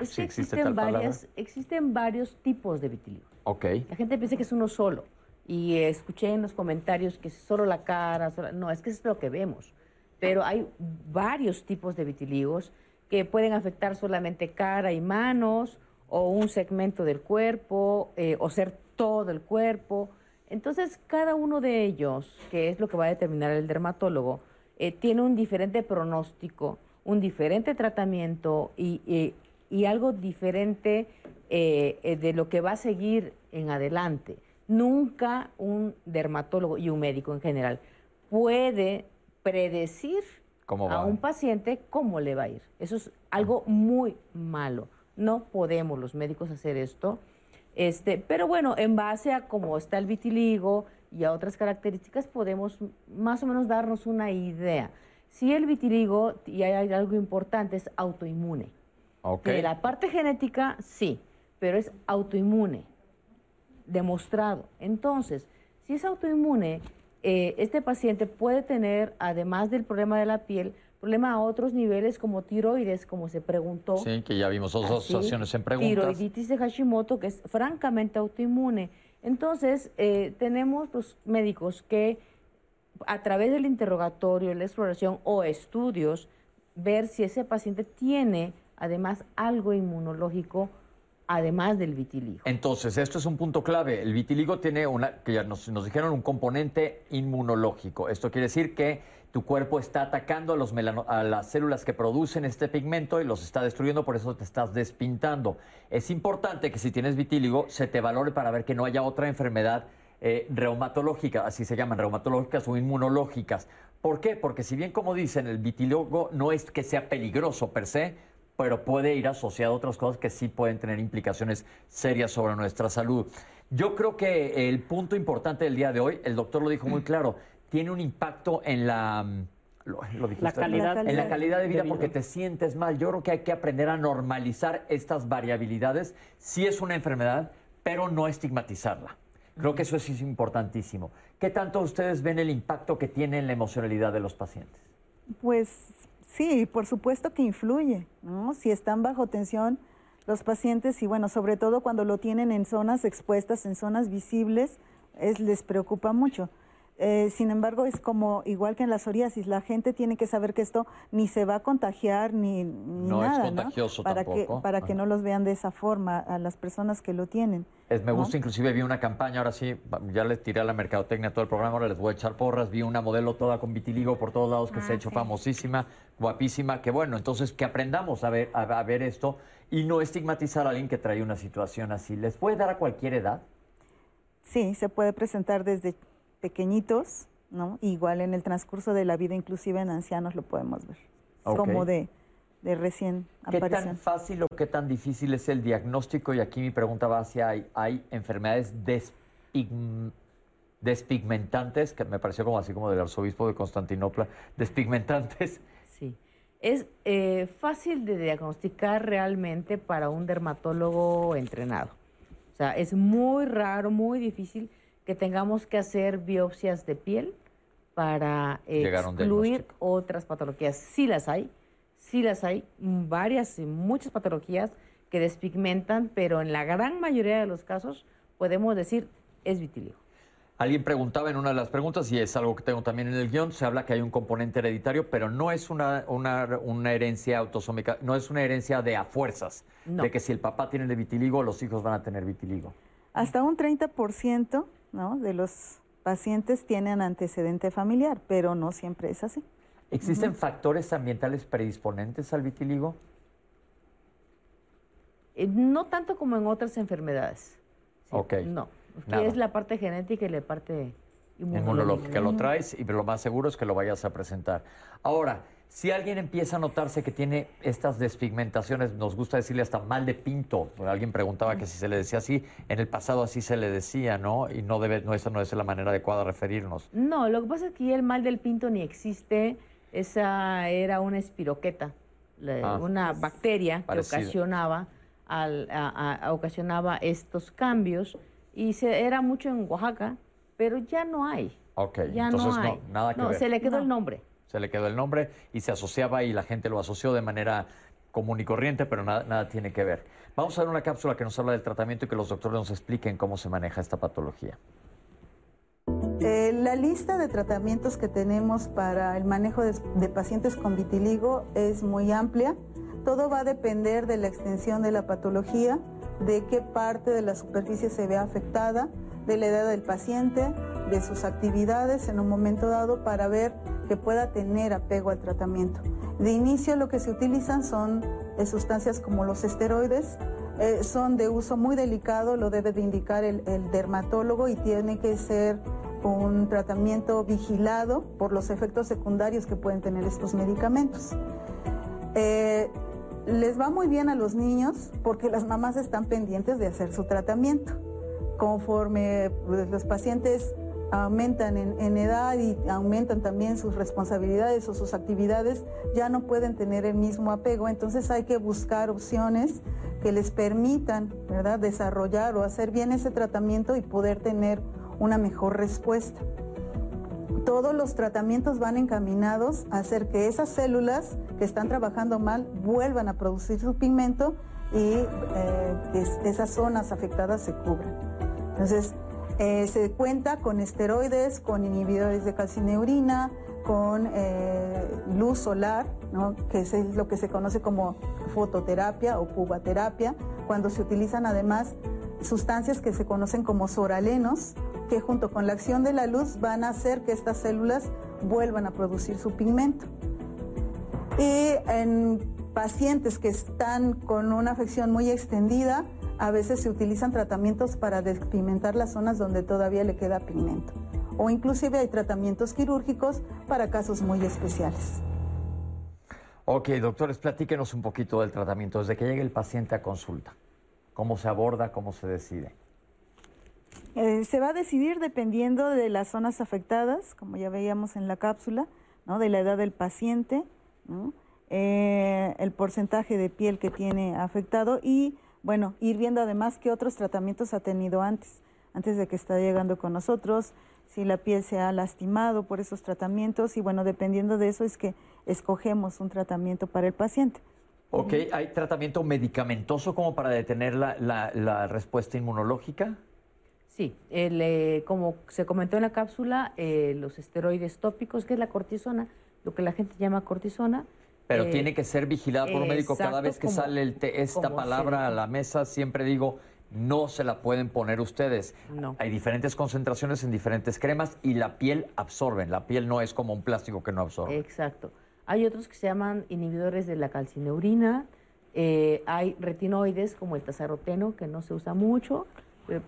existen, varias, existen varios tipos de vitiligo. Okay. La gente piensa que es uno solo y escuché en los comentarios que solo la cara, no, es que es lo que vemos. Pero hay varios tipos de vitiligos que pueden afectar solamente cara y manos o un segmento del cuerpo eh, o ser todo el cuerpo. Entonces, cada uno de ellos, que es lo que va a determinar el dermatólogo, eh, tiene un diferente pronóstico, un diferente tratamiento y, y algo diferente eh, de lo que va a seguir en adelante. Nunca un dermatólogo y un médico en general puede predecir a un paciente cómo le va a ir. Eso es algo muy malo. No podemos los médicos hacer esto. Este, pero bueno, en base a cómo está el vitiligo y a otras características, podemos más o menos darnos una idea. Si el vitiligo, y hay algo importante, es autoinmune. Okay. De la parte genética, sí, pero es autoinmune demostrado. Entonces, si es autoinmune, eh, este paciente puede tener, además del problema de la piel, problema a otros niveles como tiroides, como se preguntó. Sí, que ya vimos dos asociaciones en preguntas. Tiroiditis de Hashimoto, que es francamente autoinmune. Entonces, eh, tenemos los médicos que a través del interrogatorio, la exploración o estudios, ver si ese paciente tiene además algo inmunológico además del vitiligo. Entonces, esto es un punto clave. El vitiligo tiene una, que ya nos, dijeron, un componente inmunológico. Esto quiere decir que tu cuerpo está atacando a, los a las células que producen este pigmento y los está destruyendo, por eso te estás despintando. Es importante que si tienes vitíligo se te valore para ver que no haya otra enfermedad eh, reumatológica, así se llaman, reumatológicas o inmunológicas. ¿Por qué? Porque si bien como dicen, el vitiligo no es que sea peligroso per se, pero puede ir asociado a otras cosas que sí pueden tener implicaciones serias sobre nuestra salud. Yo creo que el punto importante del día de hoy, el doctor lo dijo muy <clears throat> claro, tiene un impacto en la... Lo, lo dijiste, La calidad, en la calidad de vida de porque te sientes mal. Yo creo que hay que aprender a normalizar estas variabilidades. Sí es una enfermedad, pero no estigmatizarla. Creo que eso es importantísimo. ¿Qué tanto ustedes ven el impacto que tiene en la emocionalidad de los pacientes? Pues sí, por supuesto que influye, ¿no? Si están bajo tensión los pacientes y bueno, sobre todo cuando lo tienen en zonas expuestas, en zonas visibles, es, les preocupa mucho. Eh, sin embargo, es como igual que en la psoriasis, la gente tiene que saber que esto ni se va a contagiar ni, ni No es nada, contagioso Para que para que no los vean de esa forma a las personas que lo tienen. Es, me ¿no? gusta, inclusive vi una campaña, ahora sí, ya les tiré a la mercadotecnia todo el programa, ahora les voy a echar porras, vi una modelo toda con vitiligo por todos lados que se ha Ah, hecho sí. famosísima, guapísima, que bueno, entonces que aprendamos a ver, a, a ver esto y no estigmatizar a alguien que trae una situación así. ¿Les puede dar a cualquier edad? Sí, se puede presentar desde pequeñitos, ¿no? Igual en el transcurso de la vida, inclusive en ancianos lo podemos ver. Ok. Como de, de recién ¿Qué tan aparición. fácil o qué tan difícil es el diagnóstico? Y aquí mi pregunta va hacia, ¿hay, hay enfermedades despigm- despigmentantes? Que me pareció como así como del arzobispo de Constantinopla, <laughs> despigmentantes. Sí. Es eh, fácil de diagnosticar realmente para un dermatólogo entrenado. O sea, es muy raro, muy difícil que tengamos que hacer biopsias de piel para eh, excluir otras patologías. Sí las hay, sí las hay, varias y muchas patologías que despigmentan, pero en la gran mayoría de los casos podemos decir es vitiligo. Alguien preguntaba en una de las preguntas, y es algo que tengo también en el guion, se habla que hay un componente hereditario, pero no es una, una, una herencia autosómica, no es una herencia de a fuerzas, No. de que si el papá tiene de vitiligo, los hijos van a tener vitiligo. Hasta un 30% ¿no? de los pacientes tienen antecedente familiar, pero no siempre es así. ¿Existen factores ambientales predisponentes al vitiligo? Eh, no tanto como en otras enfermedades. Sí, Ok. No, que Nada. es la parte genética y la parte inmunológica. inmunológica. Lo traes y lo más seguro es que lo vayas a presentar. Ahora, si alguien empieza a notarse que tiene estas despigmentaciones, nos gusta decirle hasta mal de pinto. Alguien preguntaba que si se le decía así, en el pasado así se le decía, ¿no? Y no debe, no, esa no es la manera adecuada de referirnos. No, lo que pasa es que el mal del pinto ni existe. Esa era una espiroqueta, la- Ah. una bacteria que ocasionaba, al- a- a- a- ocasionaba estos cambios. Y se, era mucho en Oaxaca, pero ya no hay. Ok, Ya entonces no hay. no, nada que no, ver. se le quedó No. el nombre. Se le quedó el nombre y se asociaba y la gente lo asoció de manera común y corriente, pero nada, tiene que ver. Vamos a ver una cápsula que nos habla del tratamiento y que los doctores nos expliquen cómo se maneja esta patología. Eh, la lista de tratamientos que tenemos para el manejo de pacientes con vitiligo es muy amplia. Todo va a depender de la extensión de la patología, de qué parte de la superficie se ve afectada, de la edad del paciente, de sus actividades en un momento dado para ver que pueda tener apego al tratamiento. De inicio lo que se utilizan son eh, sustancias como los esteroides, eh, son de uso muy delicado, lo debe de indicar el, dermatólogo y tiene que ser un tratamiento vigilado por los efectos secundarios que pueden tener estos medicamentos. Eh, les va muy bien a los niños porque las mamás están pendientes de hacer su tratamiento. Conforme pues, los pacientes aumentan en, edad y aumentan también sus responsabilidades o sus actividades, ya no pueden tener el mismo apego. Entonces hay que buscar opciones que les permitan ¿verdad? desarrollar o hacer bien ese tratamiento y poder tener una mejor respuesta. Todos los tratamientos van encaminados a hacer que esas células que están trabajando mal vuelvan a producir su pigmento y eh, que es- esas zonas afectadas se cubran. Entonces, Eh, se cuenta con esteroides, con inhibidores de calcineurina, con eh, luz solar, que es lo que se conoce como fototerapia o pubaterapia, cuando se utilizan además sustancias que se conocen como soralenos, que junto con la acción de la luz van a hacer que estas células vuelvan a producir su pigmento. Y en pacientes que están con una afección muy extendida, a veces se utilizan tratamientos para despigmentar las zonas donde todavía le queda pigmento. O inclusive hay tratamientos quirúrgicos para casos muy especiales. Ok, doctores, platíquenos un poquito del tratamiento desde que llega el paciente a consulta. ¿Cómo se aborda? ¿Cómo se decide? Eh, se va a decidir dependiendo de las zonas afectadas, como ya veíamos en la cápsula, ¿no? de la edad del paciente, eh, el porcentaje de piel que tiene afectado y, bueno, ir viendo además qué otros tratamientos ha tenido antes, antes de que está llegando con nosotros, si la piel se ha lastimado por esos tratamientos y, bueno, dependiendo de eso es que escogemos un tratamiento para el paciente. Ok, ¿hay tratamiento medicamentoso como para detener la, respuesta inmunológica? Sí, eh, como se comentó en la cápsula, eh, los esteroides tópicos, que es la cortisona, lo que la gente llama cortisona. Pero eh, tiene que ser vigilada por un médico. Cada vez que sale esta palabra a la mesa, siempre digo, no se la pueden poner ustedes. No. Hay diferentes concentraciones en diferentes cremas y la piel absorben. La piel no es como un plástico que no absorbe. Exacto. Hay otros que se llaman inhibidores de la calcineurina. Eh, hay retinoides como el tazaroteno, que no se usa mucho,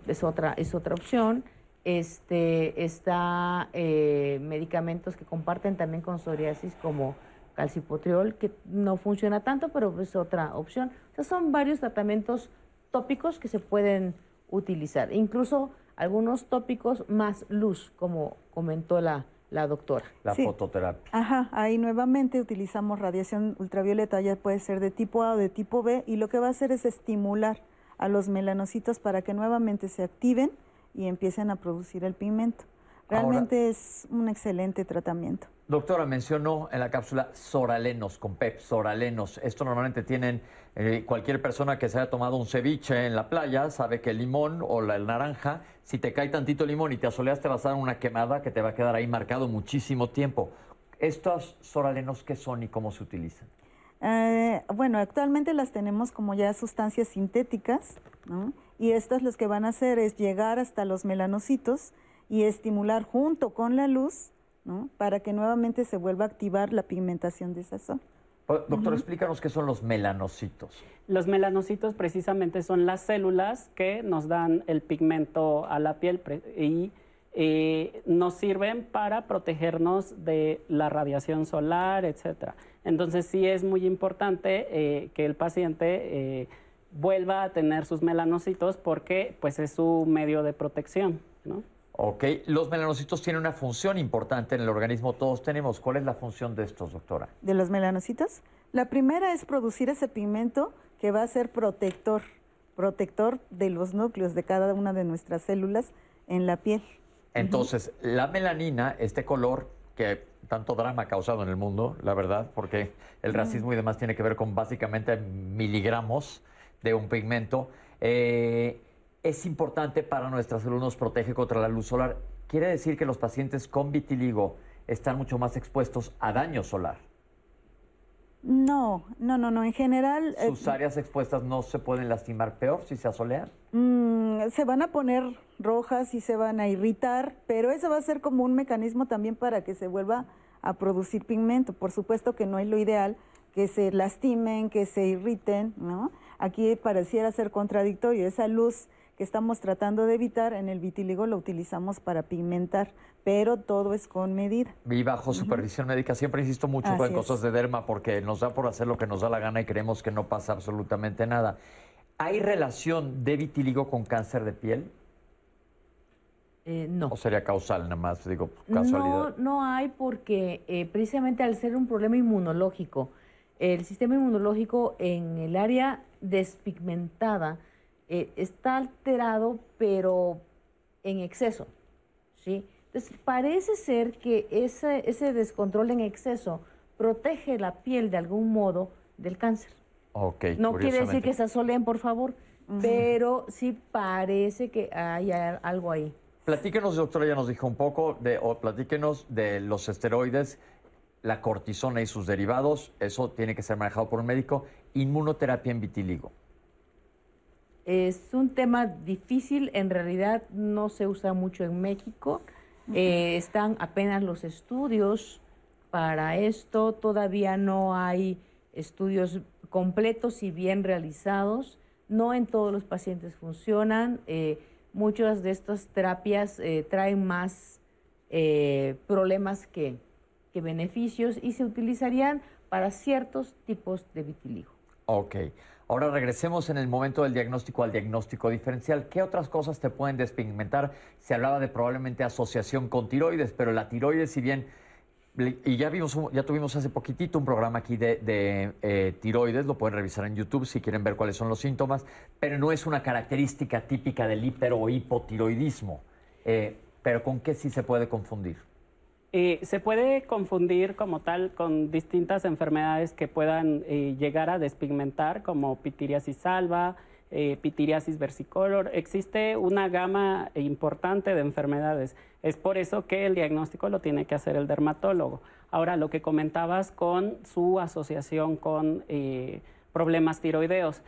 es otra, es otra opción. Este, está eh, medicamentos que comparten también con psoriasis como calcipotriol, que no funciona tanto, pero es otra opción. O sea, son varios tratamientos tópicos que se pueden utilizar, incluso algunos tópicos más luz, como comentó la, la doctora. La fototerapia. Ajá, ahí nuevamente utilizamos radiación ultravioleta, ya puede ser de tipo A o de tipo B, y lo que va a hacer es estimular a los melanocitos para que nuevamente se activen y empiecen a producir el pigmento. Realmente es un excelente tratamiento. Doctora, mencionó en la cápsula soralenos con PEP, soralenos. Esto normalmente tienen eh, cualquier persona que se haya tomado un ceviche en la playa, sabe que el limón o la el naranja, si te cae tantito limón y te asoleas, te vas a dar una quemada que te va a quedar ahí marcado muchísimo tiempo. ¿Estos soralenos qué son y cómo se utilizan? Eh, bueno, actualmente las tenemos como ya sustancias sintéticas, ¿no? Y estas lo que van a hacer es llegar hasta los melanocitos y estimular junto con la luz, ¿no? Para que nuevamente se vuelva a activar la pigmentación de esa zona. Doctor, explícanos qué son los melanocitos. Los melanocitos precisamente son las células que nos dan el pigmento a la piel y eh, nos sirven para protegernos de la radiación solar, etcétera. Entonces sí es muy importante eh, que el paciente eh, vuelva a tener sus melanocitos porque pues es su medio de protección, ¿no? Ok, los melanocitos tienen una función importante en el organismo, todos tenemos. ¿Cuál es la función de estos, doctora? ¿De los melanocitos? La primera es producir ese pigmento que va a ser protector, protector de los núcleos de cada una de nuestras células en la piel. Entonces, la melanina, este color que tanto drama ha causado en el mundo, la verdad, porque el racismo y demás tiene que ver con básicamente miligramos de un pigmento. Eh, es importante para nuestra salud, nos protege contra la luz solar. Quiere decir que los pacientes con vitiligo están mucho más expuestos a daño solar. No, no, no, no. En general. Eh, ¿Sus áreas expuestas no se pueden lastimar peor si se asolean? Mm, se van a poner rojas y se van a irritar, pero eso va a ser como un mecanismo también para que se vuelva a producir pigmento. Por supuesto que no es lo ideal que se lastimen, que se irriten, ¿no? Aquí pareciera ser contradictorio. Esa luz que estamos tratando de evitar, en el vitiligo lo utilizamos para pigmentar, pero todo es con medida. Y bajo supervisión médica, siempre insisto mucho en cosas de derma porque nos da por hacer lo que nos da la gana y creemos que no pasa absolutamente nada. ¿Hay relación de vitiligo con cáncer de piel? Eh, no. ¿O sería causal nada más? Digo, casualidad. No, no hay porque eh, precisamente al ser un problema inmunológico, el sistema inmunológico en el área despigmentada eh, está alterado, pero en exceso, ¿sí? Entonces, parece ser que ese, ese descontrol en exceso protege la piel de algún modo del cáncer. Okay, no quiere decir que se asoleen, por favor, pero sí parece que hay algo ahí. Platíquenos, doctora, ya nos dijo un poco, de, o platíquenos de los esteroides, la cortisona y sus derivados, eso tiene que ser manejado por un médico, inmunoterapia en vitiligo. Es un tema difícil, en realidad no se usa mucho en México. Eh, están apenas los estudios para esto, todavía no hay estudios completos y bien realizados. No en todos los pacientes funcionan. Eh, muchas de estas terapias eh, traen más problemas que, que beneficios y se utilizarían para ciertos tipos de vitiligo. Ok. Ahora regresemos en el momento del diagnóstico al diagnóstico diferencial. ¿Qué otras cosas te pueden despigmentar? Se hablaba de probablemente asociación con tiroides, pero la tiroides, si bien y ya vimos, ya tuvimos hace poquitito un programa aquí de, eh, tiroides, lo pueden revisar en YouTube si quieren ver cuáles son los síntomas, pero no es una característica típica del hiper hipotiroidismo. Eh, pero ¿con qué sí se puede confundir? Eh, se puede confundir como tal con distintas enfermedades que puedan llegar a despigmentar, como pitiriasis salva, eh, pitiriasis versicolor. Existe una gama importante de enfermedades. Es por eso que el diagnóstico lo tiene que hacer el dermatólogo. Ahora, lo que comentabas con su asociación con eh, problemas tiroideos.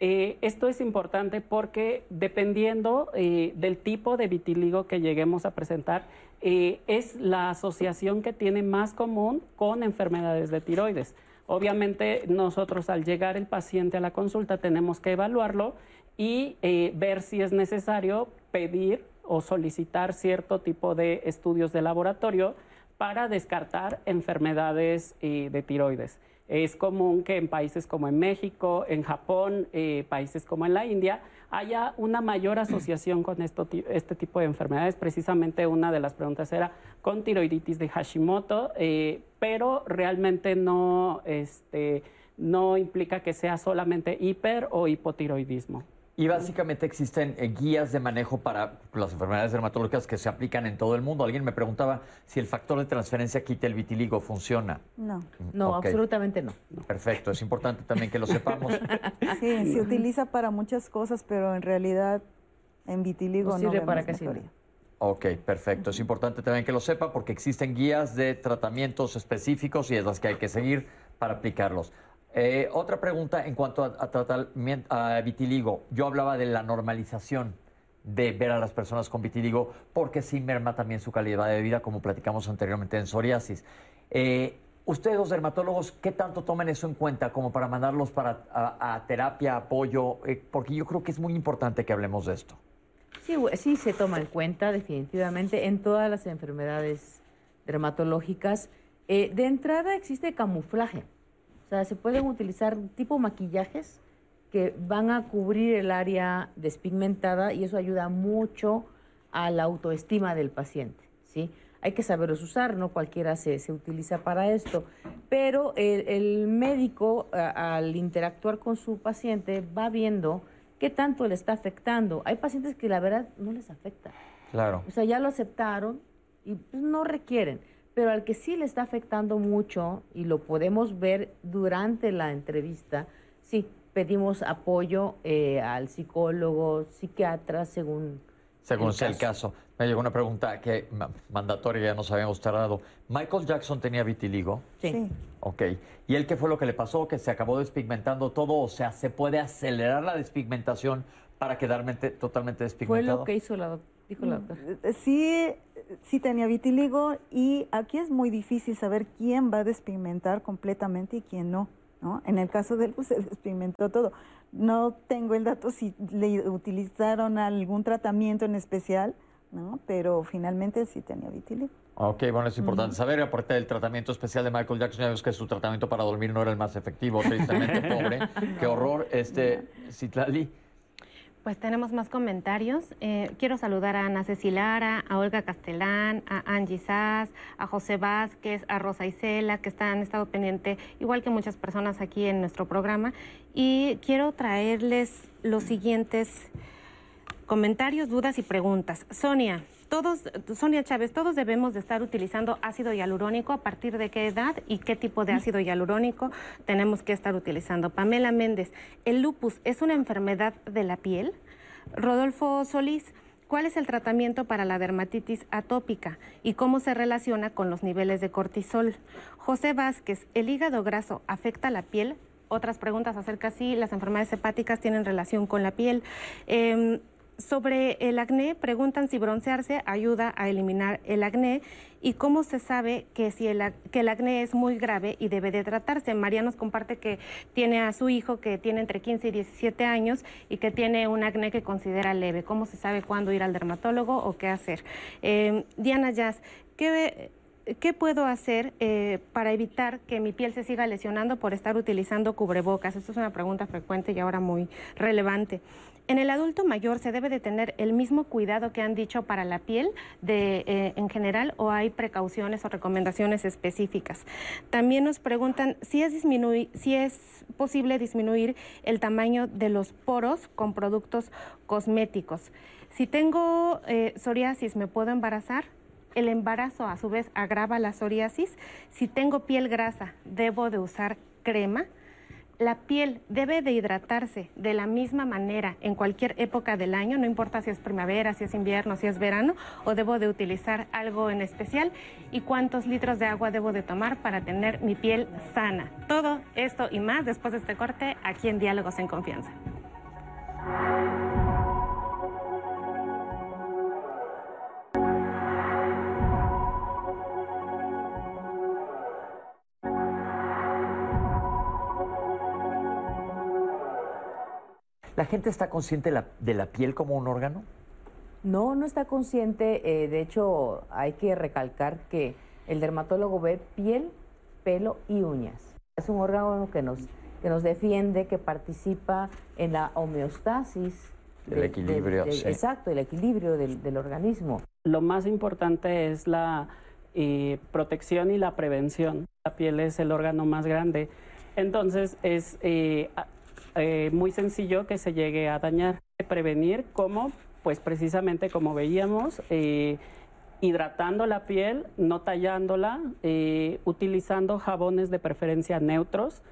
Eh, esto es importante porque dependiendo del tipo de vitiligo que lleguemos a presentar, es la asociación que tiene más común con enfermedades de tiroides. Obviamente nosotros al llegar el paciente a la consulta tenemos que evaluarlo y eh, ver si es necesario pedir o solicitar cierto tipo de estudios de laboratorio para descartar enfermedades eh, de tiroides. Es común que en países como en México, en Japón, eh, países como en la India, haya una mayor <clears throat> asociación con esto, este tipo de enfermedades. Precisamente una de las preguntas era con tiroiditis de Hashimoto, eh, pero realmente no, este, no implica que sea solamente hiper o hipotiroidismo. Y básicamente existen eh, guías de manejo para las enfermedades dermatológicas que se aplican en todo el mundo. Alguien me preguntaba si el factor de transferencia quita el vitiligo. ¿Funciona? No, no, absolutamente no. Perfecto, es importante también que lo sepamos. <laughs> Sí, se utiliza para muchas cosas, pero en realidad en vitiligo no, sirve para casi Ok, perfecto. Es importante también que lo sepa porque existen guías de tratamientos específicos y es las que hay que seguir para aplicarlos. Eh, otra pregunta en cuanto a, tratamiento a vitiligo. Yo hablaba de la normalización de ver a las personas con vitiligo porque sí merma también su calidad de vida, como platicamos anteriormente en psoriasis. Eh, ustedes, los dermatólogos, ¿qué tanto toman eso en cuenta como para mandarlos para, a, terapia, apoyo? Eh, porque yo creo que es muy importante que hablemos de esto. Sí, sí se toma en cuenta definitivamente en todas las enfermedades dermatológicas. de entrada existe camuflaje. O sea, se pueden utilizar tipo maquillajes que van a cubrir el área despigmentada y eso ayuda mucho a la autoestima del paciente, ¿sí? Hay que saberlos usar, no cualquiera se, se utiliza para esto, pero el, médico al interactuar con su paciente va viendo qué tanto le está afectando. Hay pacientes que la verdad no les afecta. Claro. O sea, ya lo aceptaron y pues, no requieren pero al que sí le está afectando mucho, y lo podemos ver durante la entrevista, sí, pedimos apoyo eh, al psicólogo, psiquiatra, según... Según sea el caso. Me llegó una pregunta que mandatoria, ya nos habíamos tardado. ¿Michael Jackson tenía vitiligo? Sí. Ok. ¿Y él qué fue lo que le pasó? ¿Que se acabó despigmentando todo? O sea, ¿se puede acelerar la despigmentación para quedar totalmente despigmentado? Fue lo que hizo la, dijo la doctora. Mm, sí, sí tenía vitiligo y aquí es muy difícil saber quién va a despigmentar completamente y quién no. ¿no? En el caso de él, pues se <laughs> despigmentó todo. No tengo el dato si le utilizaron algún tratamiento en especial, ¿no? pero finalmente sí tenía vitiligo. Ok, bueno, es importante saber, aparte del tratamiento especial de Michael Jackson, ya vemos que su tratamiento para dormir no era el más efectivo, tristemente, <laughs> pobre. Qué horror. Este, Citlali. Pues tenemos más comentarios. Eh, quiero saludar a Ana Cecilara, a Olga Castelán, a Angie Sass, a José Vázquez, a Rosa Isela, que están, estado pendientes, igual que muchas personas aquí en nuestro programa. Y quiero traerles los siguientes comentarios, dudas y preguntas. Sonia, todos, Sonia Chávez, todos debemos de estar utilizando ácido hialurónico. ¿A partir de qué edad y qué tipo de ácido hialurónico tenemos que estar utilizando? Pamela Méndez, ¿el lupus es una enfermedad de la piel? Rodolfo Solís, ¿Cuál es el tratamiento para la dermatitis atópica y cómo se relaciona con los niveles de cortisol? José Vázquez, ¿el hígado graso afecta la piel? Otras preguntas acerca si las enfermedades hepáticas tienen relación con la piel. Em, sobre el acné, preguntan si broncearse ayuda a eliminar el acné y cómo se sabe que, si el, que el acné es muy grave y debe de tratarse. María nos comparte que tiene a su hijo que tiene entre 15 y 17 años y que tiene un acné que considera leve. ¿Cómo se sabe cuándo ir al dermatólogo o qué hacer? Eh, Diana Jazz, ¿qué, ¿qué puedo hacer eh, para evitar que mi piel se siga lesionando por estar utilizando cubrebocas? Esto es una pregunta frecuente y ahora muy relevante. En el adulto mayor se debe de tener el mismo cuidado que han dicho para la piel de, eh, en general o hay precauciones o recomendaciones específicas. También nos preguntan si es, si es posible disminuir el tamaño de los poros con productos cosméticos. Si tengo eh, psoriasis, ¿me puedo embarazar? El embarazo a su vez agrava la psoriasis. Si tengo piel grasa, ¿debo de usar crema? La piel debe de hidratarse de la misma manera en cualquier época del año, no importa si es primavera, si es invierno, si es verano, o debo de utilizar algo en especial y cuántos litros de agua debo de tomar para tener mi piel sana. Todo esto y más después de este corte aquí en Diálogos en Confianza. ¿La gente está consciente de la, piel como un órgano? No, no está consciente. Eh, de hecho, hay que recalcar que el dermatólogo ve piel, pelo y uñas. Es un órgano que nos, que nos defiende, que participa en la homeostasis. El equilibrio, sí. Exacto, el equilibrio del, organismo. Lo más importante es la eh, protección y la prevención. La piel es el órgano más grande. Entonces, es eh, eh, muy sencillo que se llegue a dañar. Prevenir como, pues precisamente como veíamos, eh, hidratando la piel, no tallándola, eh, utilizando jabones de preferencia neutros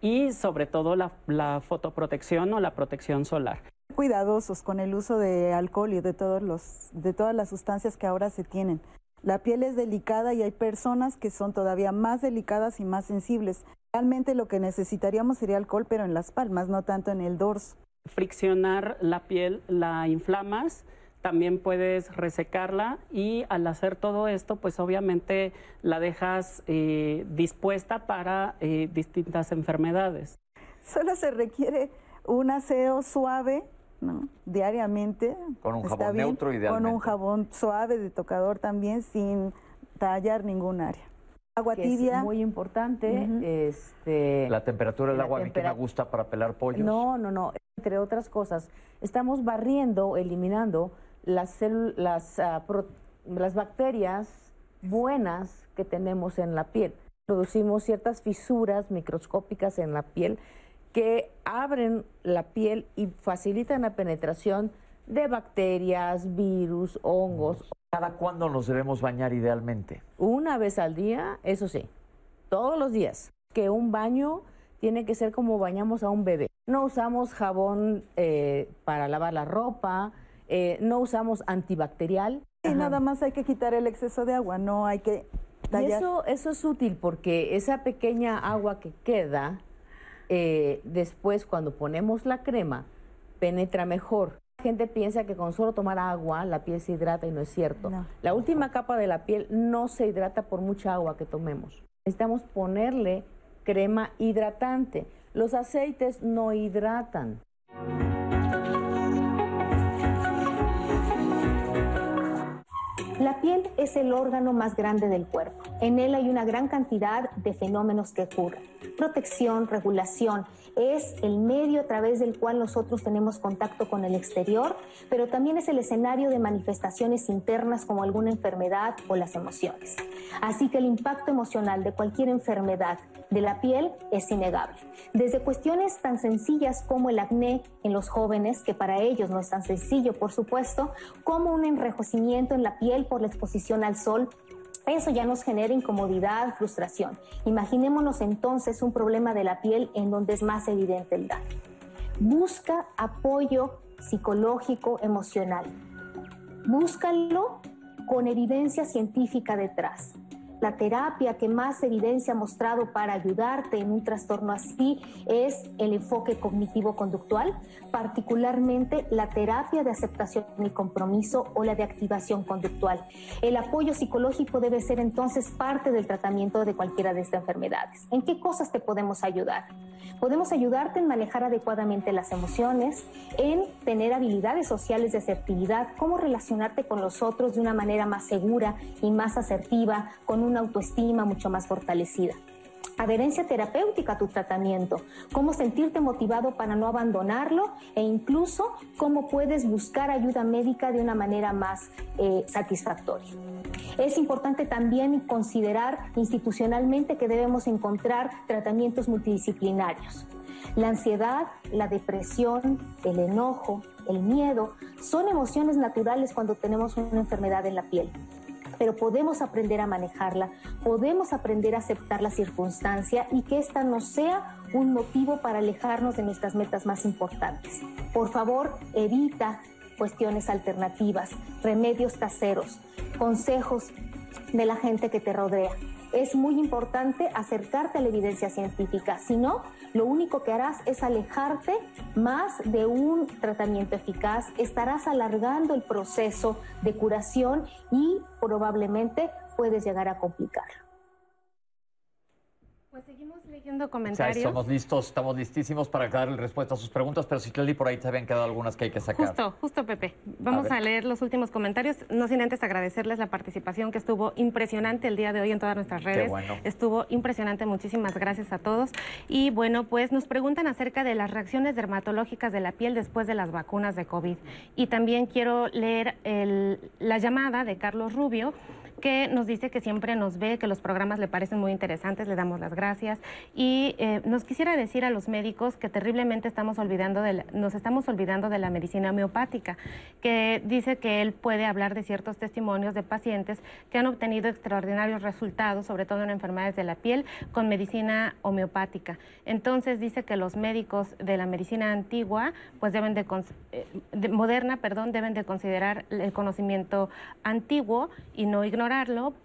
y sobre todo la, la, fotoprotección o la protección solar. Cuidadosos con el uso de alcohol y de, todos los, de todas las sustancias que ahora se tienen. La piel es delicada y hay personas que son todavía más delicadas y más sensibles. Realmente lo que necesitaríamos sería alcohol, pero en las palmas, no tanto en el dorso. Friccionar la piel, la inflamas, también puedes resecarla y al hacer todo esto, pues obviamente la dejas eh, dispuesta para eh, distintas enfermedades. Solo se requiere un aseo suave, ¿no? Diariamente. Con un jabón neutro idealmente. Con un jabón suave de tocador también, sin tallar ningún área. Agua tibia. Es muy importante. este, la temperatura del agua a mí que me gusta para pelar pollos. No, no, no. Entre otras cosas, estamos barriendo, eliminando las, las, ah, las bacterias buenas que tenemos en la piel. Producimos ciertas fisuras microscópicas en la piel que abren la piel y facilitan la penetración de bacterias, virus, hongos. ¿Cada cuándo nos debemos bañar idealmente? Una vez al día, eso sí, todos los días. Que un baño tiene que ser como bañamos a un bebé. No usamos jabón eh, para lavar la ropa, eh, no usamos antibacterial. Y nada más hay que quitar el exceso de agua, no hay que tallar. Y eso, eso es útil porque esa pequeña agua que queda, eh, después cuando ponemos la crema, penetra mejor. La gente piensa que con solo tomar agua la piel se hidrata y no es cierto. La última capa de la piel no se hidrata por mucha agua que tomemos. Necesitamos ponerle crema hidratante. Los aceites no hidratan. La piel es el órgano más grande del cuerpo. En él hay una gran cantidad de fenómenos que ocurren. Protección, regulación, es el medio a través del cual nosotros tenemos contacto con el exterior, pero también es el escenario de manifestaciones internas como alguna enfermedad o las emociones. Así que el impacto emocional de cualquier enfermedad de la piel es innegable. Desde cuestiones tan sencillas como el acné en los jóvenes, que para ellos no es tan sencillo, por supuesto, como un enrejecimiento en la piel por la exposición al sol eso ya nos genera incomodidad, frustración. Imaginémonos entonces un problema de la piel en donde es más evidente el daño. Busca apoyo psicológico, emocional. Búscalo con evidencia científica detrás. La terapia que más evidencia ha mostrado para ayudarte en un trastorno así es el enfoque cognitivo-conductual, particularmente la terapia de aceptación y compromiso o la de activación conductual. El apoyo psicológico debe ser entonces parte del tratamiento de cualquiera de estas enfermedades. ¿En qué cosas te podemos ayudar? Podemos ayudarte en manejar adecuadamente las emociones, en tener habilidades sociales de asertividad, cómo relacionarte con los otros de una manera más segura y más asertiva, con una autoestima mucho más fortalecida adherencia terapéutica a tu tratamiento, cómo sentirte motivado para no abandonarlo e incluso cómo puedes buscar ayuda médica de una manera más eh, satisfactoria. Es importante también considerar institucionalmente que debemos encontrar tratamientos multidisciplinarios. La ansiedad, la depresión, el enojo, el miedo son emociones naturales cuando tenemos una enfermedad en la piel pero podemos aprender a manejarla, podemos aprender a aceptar la circunstancia y que esta no sea un motivo para alejarnos de nuestras metas más importantes. Por favor, evita cuestiones alternativas, remedios caseros, consejos de la gente que te rodea es muy importante acercarte a la evidencia científica. Si no, lo único que harás es alejarte más de un tratamiento eficaz, estarás alargando el proceso de curación y probablemente puedes llegar a complicarlo. Pues seguimos leyendo comentarios. estamos listos, estamos listísimos para darle respuesta a sus preguntas, pero si Cleli por ahí te habían quedado algunas que hay que sacar. Justo, justo Pepe. Vamos a, leer los últimos comentarios, no sin antes agradecerles la participación que estuvo impresionante el día de hoy en todas nuestras redes. Estuvo impresionante, muchísimas gracias a todos. Y bueno, pues nos preguntan acerca de las reacciones dermatológicas de la piel después de las vacunas de COVID. Y también quiero leer la llamada de Carlos Rubio que nos dice que siempre nos ve, que los programas le parecen muy interesantes, le damos las gracias. Y eh, nos quisiera decir a los médicos que terriblemente estamos olvidando de nos estamos olvidando de la medicina homeopática, que dice que él puede hablar de ciertos testimonios de pacientes que han obtenido extraordinarios resultados, sobre todo en enfermedades de la piel, con medicina homeopática. Entonces dice que los médicos de la medicina antigua, pues deben de, eh, moderna, perdón, deben de considerar el conocimiento antiguo y no ignorar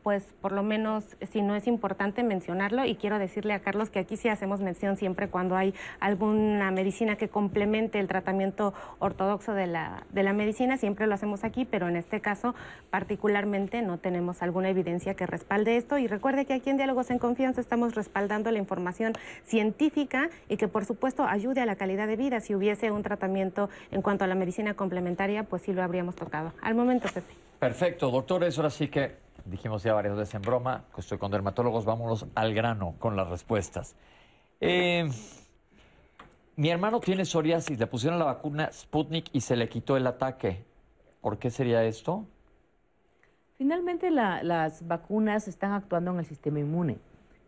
pues por lo menos si no es importante mencionarlo y quiero decirle a Carlos que aquí sí hacemos mención siempre cuando hay alguna medicina que complemente el tratamiento ortodoxo de la, de la medicina, siempre lo hacemos aquí, pero en este caso particularmente no tenemos alguna evidencia que respalde esto y recuerde que aquí en Diálogos en Confianza estamos respaldando la información científica y que por supuesto ayude a la calidad de vida. Si hubiese un tratamiento en cuanto a la medicina complementaria, pues sí lo habríamos tocado. Al momento, Pepe. Perfecto, doctores, ahora sí que dijimos ya varias veces en broma, que estoy con dermatólogos, vámonos al grano con las respuestas. Eh, mi hermano tiene psoriasis, le pusieron la vacuna Sputnik y se le quitó el ataque. ¿Por qué sería esto? Finalmente las vacunas están actuando en el sistema inmune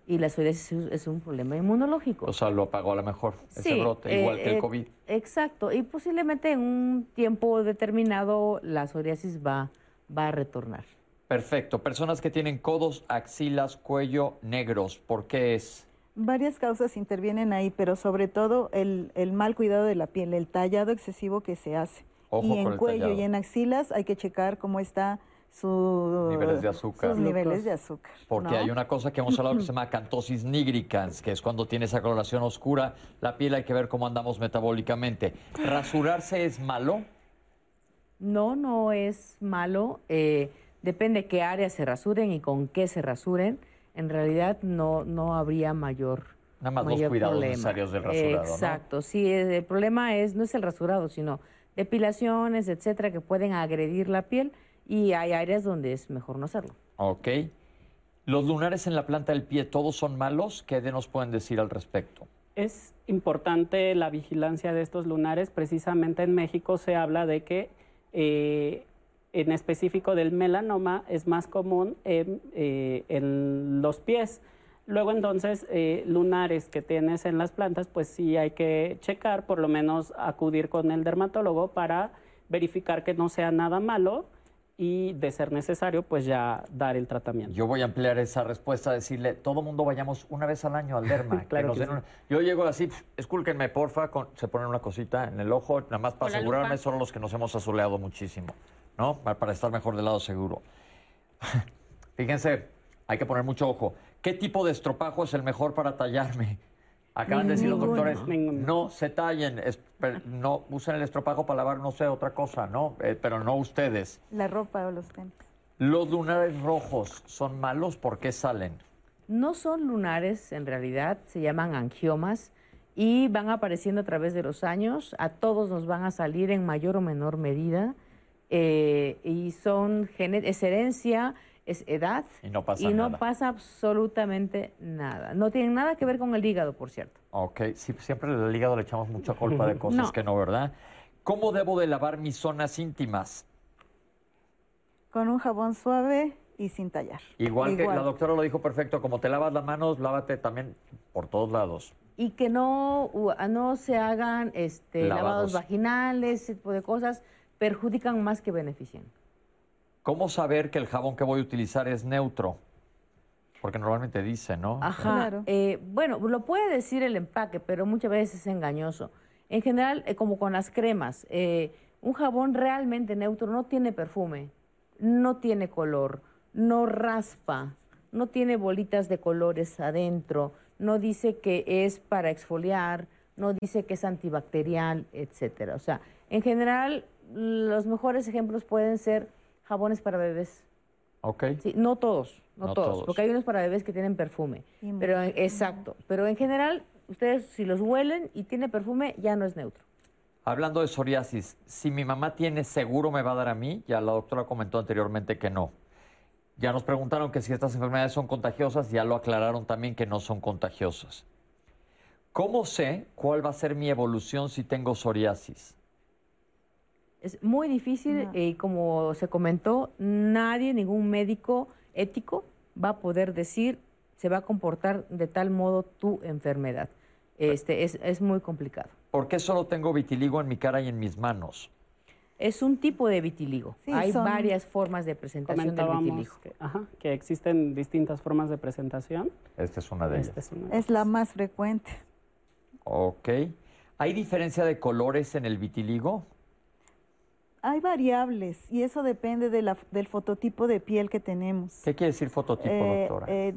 y la psoriasis es un problema inmunológico. O sea, lo apagó a lo mejor ese brote, igual que el eh, COVID. Exacto, y posiblemente en un tiempo determinado la psoriasis va, va a retornar. Perfecto. Personas que tienen codos, axilas, cuello negros, ¿por qué es? Varias causas intervienen ahí, pero sobre todo el, mal cuidado de la piel, el tallado excesivo que se hace. y en cuello y en axilas hay que checar cómo está su, niveles de azúcar. sus niveles de azúcar. Porque hay una cosa que hemos hablado que se llama cantosis nigricans, que es cuando tiene esa coloración oscura la piel, hay que ver cómo andamos metabólicamente. ¿Rasurarse es malo? No, no es malo. Eh, Depende qué áreas se rasuren y con qué se rasuren. En realidad no, no habría mayor Nada más los cuidados necesarios del rasurado, Exacto, sí, el problema es, no es el rasurado, sino depilaciones, etcétera, que pueden agredir la piel y hay áreas donde es mejor no hacerlo. Ok. ¿Los lunares en la planta del pie todos son malos? ¿Qué nos pueden decir al respecto? Es importante la vigilancia de estos lunares. Precisamente en México se habla de que eh, en específico del melanoma es más común en, eh, los pies. Luego entonces, eh, lunares que tienes en las plantas, pues sí hay que checar, por lo menos acudir con el dermatólogo para verificar que no sea nada malo y de ser necesario, pues ya dar el tratamiento. Yo voy a ampliar esa respuesta, decirle, todo mundo vayamos una vez al año al derma. <laughs> claro Yo llego así, escúlquenme porfa, se ponen una cosita en el ojo, nada más para asegurarme, son los que nos hemos azuleado muchísimo. ¿no? Para estar mejor del lado seguro. <laughs> Fíjense, hay que poner mucho ojo. ¿Qué tipo de estropajo es el mejor para tallarme? Acaban de decir los Ninguno. doctores, no se tallen, es- per- no usen el estropajo para lavar, no sé, otra cosa, ¿no? Eh, pero no ustedes. La ropa o los tenis. Los lunares rojos son malos, ¿por qué salen? No son lunares, en realidad, se llaman angiomas y van apareciendo a través de los años. A todos nos van a salir en mayor o menor medida. eh, y son es herencia, es edad. Y no pasa y no nada. pasa absolutamente nada. No tienen nada que ver con el hígado, por cierto. Ok, sí, siempre al hígado le echamos mucha culpa de <laughs> cosas No. que no, ¿verdad? ¿Cómo debo de lavar mis zonas íntimas? Con un jabón suave y sin tallar. Igual, que la doctora lo dijo perfecto, como te lavas las manos, lávate también por todos lados. Y que no, no se hagan este, Lavados. lavados vaginales, ese tipo de cosas, perjudican más que benefician. ¿Cómo saber que el jabón que voy a utilizar es neutro? Porque normalmente dice, ¿no? Ajá. Claro. eh, bueno, lo puede decir el empaque, pero muchas veces es engañoso. En general, eh, como con las cremas, eh, un jabón realmente neutro no tiene perfume, no tiene color, no raspa, no tiene bolitas de colores adentro, no dice que es para exfoliar, no dice que es antibacterial, etcétera. O sea, en general, los mejores ejemplos pueden ser jabones para bebés. Ok. Sí, no todos, no, No todos, todos. porque hay unos para bebés que tienen perfume. Y Pero exacto, pero en general, ustedes si los huelen y tiene perfume, ya no es neutro. Hablando de psoriasis, si mi mamá tiene seguro me va a dar a mí, ya la doctora comentó anteriormente que no. Ya nos preguntaron que si estas enfermedades son contagiosas, ya lo aclararon también que no son contagiosas. ¿Cómo sé cuál va a ser mi evolución si tengo psoriasis? Es muy difícil No. eh, y como se comentó, nadie, ningún médico ético va a poder decir se va a comportar de tal modo tu enfermedad. Este, es, es muy complicado. ¿Por qué solo tengo vitiligo en mi cara y en mis manos? Es un tipo de vitiligo. Sí, Hay son- varias formas de presentación del vitiligo. que, ajá, que existen distintas formas de presentación. Esta es una de Esta ellas. es una de Es la más frecuente. Ok. ¿Hay diferencia de colores en el vitiligo? Hay variables y eso depende de la- del fototipo de piel que tenemos. ¿Qué quiere decir fototipo, Eh, doctora? eh,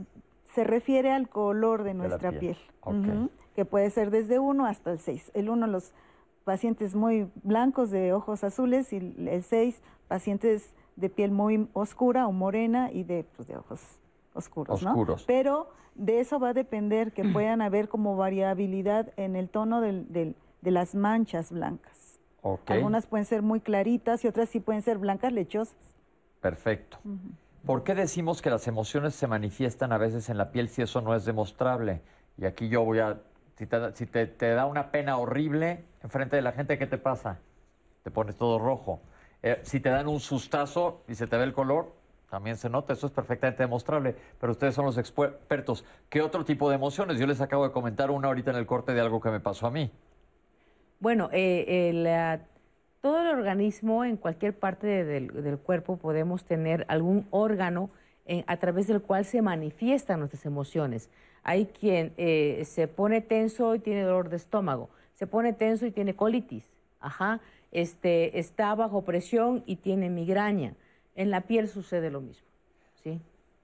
se refiere al color de nuestra piel. que puede ser desde 1 hasta el 6. El 1 los pacientes muy blancos de ojos azules y el 6 pacientes de piel muy oscura o morena y de, pues, de ojos oscuros, ¿no? Oscuros. Pero de eso va a depender que <clears throat> puedan haber como variabilidad en el tono del- del- de las manchas blancas. Ok. Algunas pueden ser muy claritas y otras sí pueden ser blancas lechosas. Perfecto. ¿Por qué decimos que las emociones se manifiestan a veces en la piel si eso no es demostrable? Y aquí yo voy a... Si te, da- si te, te da una pena horrible enfrente de la gente, ¿qué te pasa? Te pones todo rojo. Eh, si te dan un sustazo y se te ve el color, también se nota, eso es perfectamente demostrable. Pero ustedes son los expertos. ¿Qué otro tipo de emociones? Yo les acabo de comentar una ahorita en el corte de algo que me pasó a mí. Bueno, eh, ah, todo el organismo, en cualquier parte de- del, del cuerpo, podemos tener algún órgano eh, a través del cual se manifiestan nuestras emociones. Hay quien eh, se pone tenso y tiene dolor de estómago, se pone tenso y tiene colitis, ajá, este, está bajo presión y tiene migraña. En la piel sucede lo mismo, ¿sí?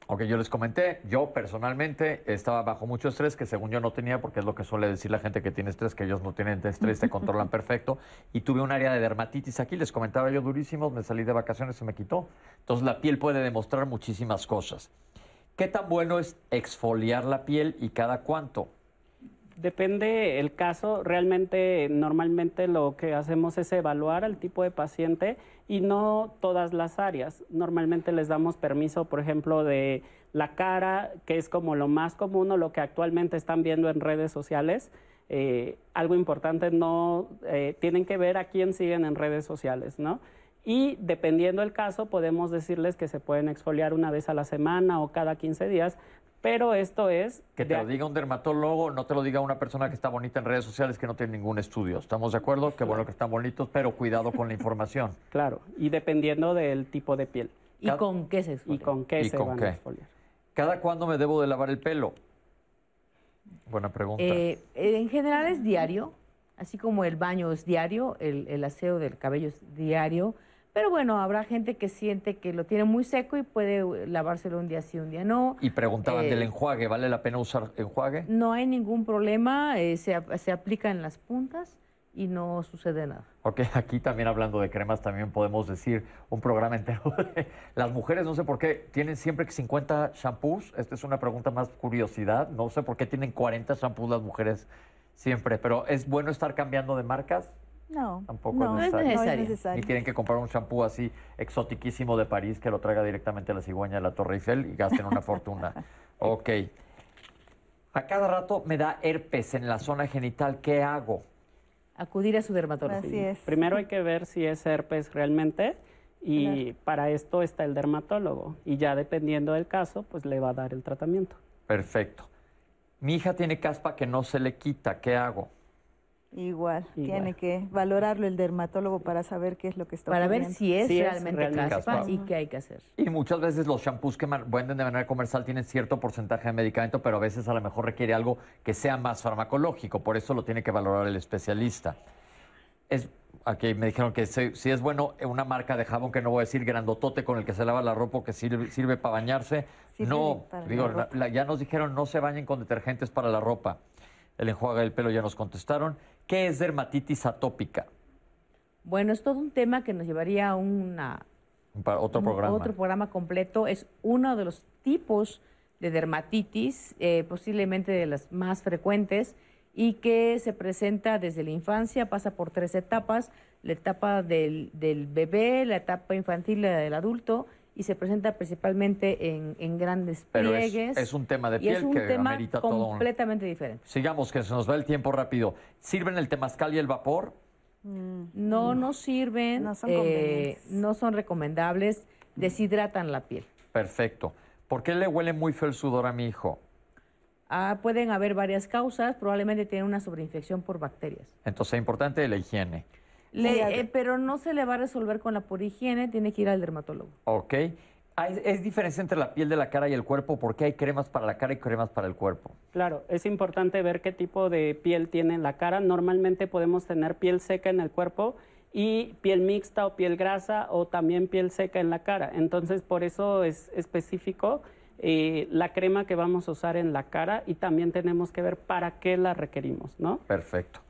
Aunque yo les comenté, yo personalmente estaba bajo mucho estrés, que según yo no tenía, porque es lo que suele decir la gente que tiene estrés, que ellos no tienen estrés, te controlan perfecto. Y tuve un área de dermatitis aquí, les comentaba yo durísimos, me salí de vacaciones, se me quitó. Entonces la piel puede demostrar muchísimas cosas. ¿Qué tan bueno es exfoliar la piel y cada cuánto? Depende el caso, realmente normalmente lo que hacemos es evaluar al tipo de paciente y no todas las áreas. Normalmente les damos permiso, por ejemplo, de la cara, que es como lo más común o lo que actualmente están viendo en redes sociales. Eh, algo importante, no eh, tienen que ver a quién siguen en redes sociales, ¿no? Y dependiendo del caso, podemos decirles que se pueden exfoliar una vez a la semana o cada 15 días, pero esto es... Que te de- lo diga un dermatólogo, no te lo diga una persona que está bonita en redes sociales que no tiene ningún estudio. ¿Estamos de acuerdo? Qué bueno que están bonitos, pero cuidado con la información. <laughs> Claro, y dependiendo del tipo de piel. ¿Y Cada- con qué se ¿Y exfolia? con qué ¿Y se con van qué? a exfoliar? ¿Cada cuándo me debo de lavar el pelo? Buena pregunta. Eh, en general es diario, así como el baño es diario, el, el aseo del cabello es diario, Pero bueno, habrá gente que siente que lo tiene muy seco y puede eh, lavárselo un día sí, un día no. Y preguntaban Eh, del enjuague, ¿vale la pena usar enjuague? No hay ningún problema, eh, se, se aplica en las puntas y no sucede nada. Ok, <laughs> aquí también hablando de cremas, también podemos decir un programa entero <laughs> de las mujeres, no sé por qué, tienen siempre 50 shampoos. Esta es una pregunta más curiosidad. No sé por qué tienen 40 shampoos las mujeres siempre, pero ¿es bueno estar cambiando de marcas? No, Tampoco no, es No es necesario. no es necesario. Ni tienen que comprar un shampoo así exotiquísimo de París que lo traiga directamente a la cigüeña de la Torre Eiffel y gasten una fortuna. <laughs> Ok. A cada rato me da herpes en la zona genital. ¿Qué hago? Acudir a su dermatólogo. Así es. Primero hay que ver si es herpes realmente y para esto está el dermatólogo y ya dependiendo del caso, pues le va a dar el tratamiento. Perfecto. Mi hija tiene caspa que no se le quita. ¿Qué hago? Igual, Igual. tiene que valorarlo el dermatólogo para saber qué es lo que está Para ver si es Si es realmente realmente caspa, caspa. y qué hay que hacer. Y muchas veces los shampoos que venden de manera comercial tienen cierto porcentaje de medicamento, pero a veces a lo mejor requiere algo que sea más farmacológico. Por eso lo tiene que valorar el especialista. Es, aquí me dijeron que si, si es bueno una marca de jabón, que no voy a decir grandotote con el que se lava la ropa que sirve, sirve para bañarse. Sirve no, para digo, la- ya nos dijeron no se bañen con detergentes para la ropa. El enjuague del pelo ya nos contestaron. ¿Qué es dermatitis atópica? Bueno, es todo un tema que nos llevaría a una, Para otro un- programa. otro programa completo. Es uno de los tipos de dermatitis, eh, posiblemente de las más frecuentes, y que se presenta desde la infancia, pasa por tres etapas, la etapa del, del bebé, la etapa infantil y la del adulto, y se presenta principalmente en, en grandes Pero es, pliegues. es un tema de y piel es un que tema amerita todo un... completamente diferente. Sigamos, que se nos va el tiempo rápido. ¿Sirven el temazcal y el vapor? No nos sirven, No son eh, no son recomendables, deshidratan la piel. Perfecto. ¿Por qué le huele muy feo el sudor a mi hijo? Ah, pueden haber varias causas, probablemente tiene una sobreinfección por bacterias. Entonces es importante la higiene. Le- eh, pero no se le va a resolver con la pura higiene, tiene que ir al dermatólogo. ¿Ok? Hay- ¿Es diferencia entre la piel de la cara y el cuerpo? ¿Por qué hay cremas para la cara y cremas para el cuerpo? Claro, es importante ver qué tipo de piel tiene en la cara. Normalmente podemos tener piel seca en el cuerpo y piel mixta o piel grasa o también piel seca en la cara. Entonces, por eso es específico eh, la crema que vamos a usar en la cara y también tenemos que ver para qué la requerimos, ¿no? Perfecto.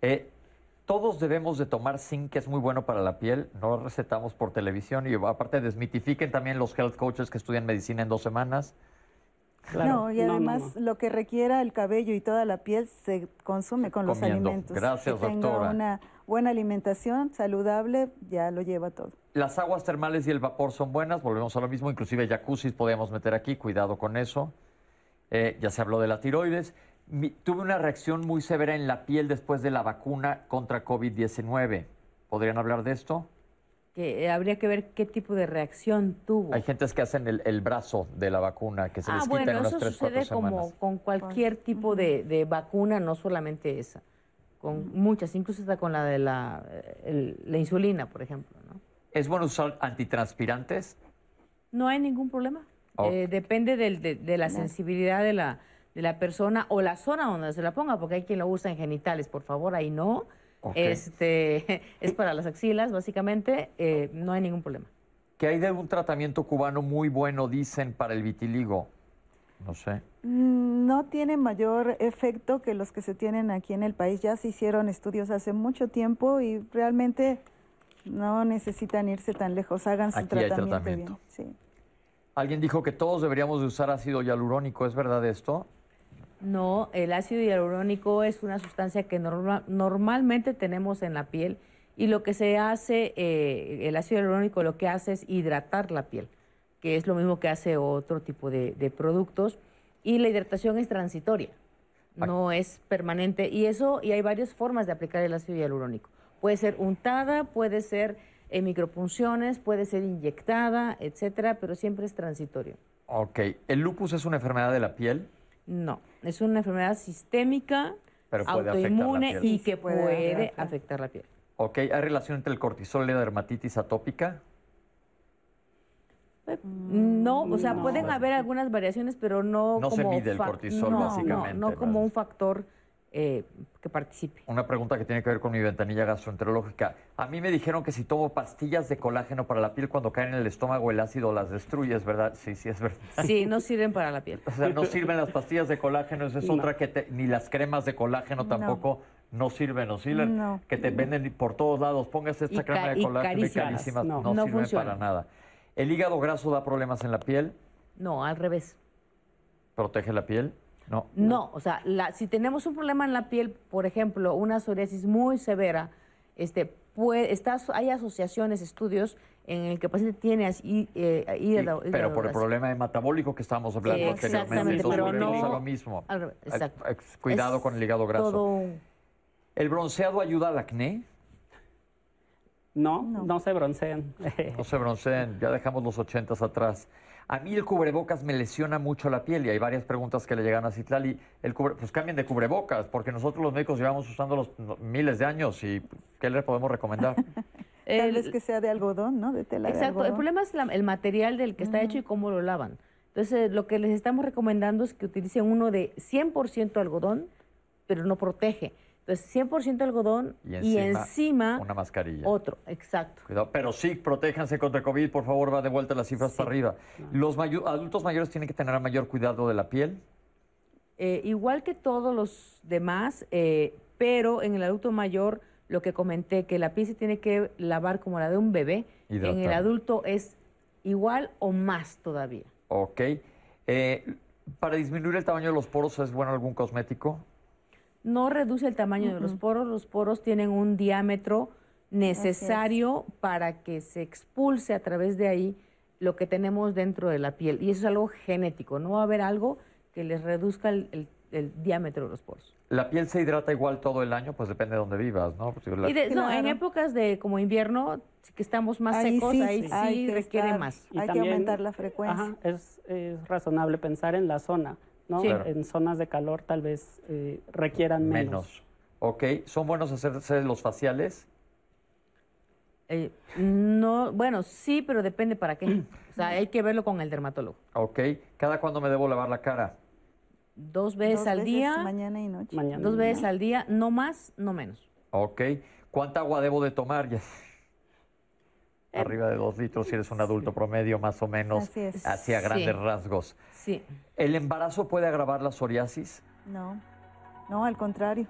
Eh, todos debemos de tomar zinc, que es muy bueno para la piel. No lo recetamos por televisión y aparte desmitifiquen también los health coaches que estudian medicina en dos semanas. Claro. no, y No, no, además no. lo que requiera el cabello y toda la piel se consume con los Comiendo. alimentos. Gracias, que tenga doctora. una buena alimentación saludable, ya lo lleva todo. Las aguas termales y el vapor son buenas, volvemos a lo mismo, inclusive jacuzzi podemos meter aquí, cuidado con eso. Eh, ya se habló de la tiroides. Mi- tuve una reacción muy severa en la piel después de la vacuna contra COVID-19. ¿Podrían hablar de esto? Que eh, habría que ver qué tipo de reacción tuvo. Hay gentes que hacen el, el brazo de la vacuna, que se ah, les quita en bueno, unas 3, 4 sucede como semanas. con cualquier tipo de, de vacuna, no solamente esa, con muchas, incluso hasta con la de la, el- la insulina, por ejemplo. ¿no? ¿Es bueno usar antitranspirantes? No hay ningún problema. Ok. Eh, depende del- de, de la sensibilidad de la, de la persona o la zona donde se la ponga, porque hay quien lo usa en genitales, por favor, ahí no. Este, <laughs> es para las axilas, básicamente, eh, no hay ningún problema. Que hay de un tratamiento cubano muy bueno, dicen, para el vitiligo. No sé. Mm, No tiene mayor efecto que los que se tienen aquí en el país. Ya se hicieron estudios hace mucho tiempo y realmente no necesitan irse tan lejos. Hagan su Aquí hay tratamiento, tratamiento. bien. Sí. Alguien dijo que todos deberíamos de usar ácido hialurónico. ¿Es verdad esto? No, el ácido hialurónico es una sustancia que norma- normalmente tenemos en la piel y lo que se hace, eh, el ácido hialurónico lo que hace es hidratar la piel, que es lo mismo que hace otro tipo de, de productos y la hidratación es transitoria, no es permanente y eso, y hay varias formas de aplicar el ácido hialurónico. Puede ser untada, puede ser en micropunciones, puede ser inyectada, etcétera, pero siempre es transitorio. Ok. ¿El lupus es una enfermedad de la piel? No, es una enfermedad sistémica, Pero puede afectar la autoinmune piel. y que puede puede, afectar. la piel. Ok. ¿Hay relación entre el cortisol y la dermatitis atópica? No, o sea, No. pueden haber algunas variaciones, pero no No se como mide el cortisol, no, básicamente, No, no como un factor eh, que participe. Una pregunta que tiene que ver con mi ventanilla gastroenterológica. A mí me dijeron que si tomo pastillas de colágeno para la piel cuando caen en el estómago el ácido las destruye, ¿es verdad? Sí, sí, es verdad. Sí, no sirven para la piel. O sea, no sirven las pastillas de colágeno, esa es No. otra que te, ni las cremas de colágeno tampoco no sirven, ¿no sirven? No. Que te venden por todos lados. Póngase esta Y crema de colágeno y carísimas. carísimas. No, No. No sirven funciona. para nada. ¿El hígado graso da problemas en la piel? No, al revés. ¿Protege la piel? No. No, o sea, la- si tenemos un problema en la piel, por ejemplo, una psoriasis muy severa, este, puede, está, hay asociaciones, estudios en el que el paciente tiene así, eh, Y- hígado- pero por el problema de metabólico que estábamos hablando Sí, anteriormente. Entonces, pero no- a lo mismo. exacto. Cuidado Es con el hígado graso. todo ¿El bronceado ayuda al acné? No, No. no, se broncean. No se bronceen, ya dejamos los ochentas atrás. A mí el cubrebocas me lesiona mucho la piel y hay varias preguntas que le llegan a Citlali. El cubre- pues cambien de cubrebocas, porque nosotros los médicos llevamos usándolos miles de años y ¿qué les podemos recomendar? <laughs> Tal El- vez que sea de algodón, ¿no? De tela de Exacto, el algodón. problema es la- el material del que está hecho y cómo lo lavan. Entonces, lo que les estamos recomendando es que utilicen uno de 100% algodón, pero no protege. Entonces, 100% algodón Y y encima, una mascarilla. otro, exacto. Cuidado, pero sí, protéjanse contra COVID, por favor, va de vuelta las cifras para arriba. ¿Los adultos mayores tienen que tener mayor cuidado de la piel? Eh, igual que todos los demás, eh, pero en el adulto mayor, lo que comenté, que la piel se tiene que lavar como la de un bebé, en el adulto es igual o más todavía. Ok. Eh, ¿Para disminuir el tamaño de los poros es bueno algún cosmético? No reduce el tamaño de los poros, los poros tienen un diámetro necesario para que se expulse a través de ahí lo que tenemos dentro de la piel. Y eso es algo genético, no va a haber algo que les reduzca el, el- el diámetro de los poros. ¿La piel se hidrata igual todo el año? Pues depende de dónde vivas, ¿no? Pues, la- Y de- no, en épocas de como invierno, que estamos más Ahí secos, sí, ahí sí hay que requiere estar- más. Y Hay que aumentar la frecuencia. Ajá, es, es razonable pensar en la zona, ¿no? Sí. En zonas de calor tal vez eh, requieran menos. menos. Ok. ¿Son buenos hacerse los faciales? Eh, no, bueno, sí, pero depende para qué. <clears throat> O sea, hay que verlo con el dermatólogo. Ok. ¿Cada cuándo me debo lavar la cara? Dos veces Dos al veces, día, Mañana y noche. Mañana. dos veces al día, no más, no menos. Ok. ¿Cuánta agua debo de tomar? Arriba de dos litros si eres un adulto promedio, más o menos, Así es. hacia Sí. grandes rasgos. Sí, ¿El embarazo puede agravar la psoriasis? No, no, al contrario.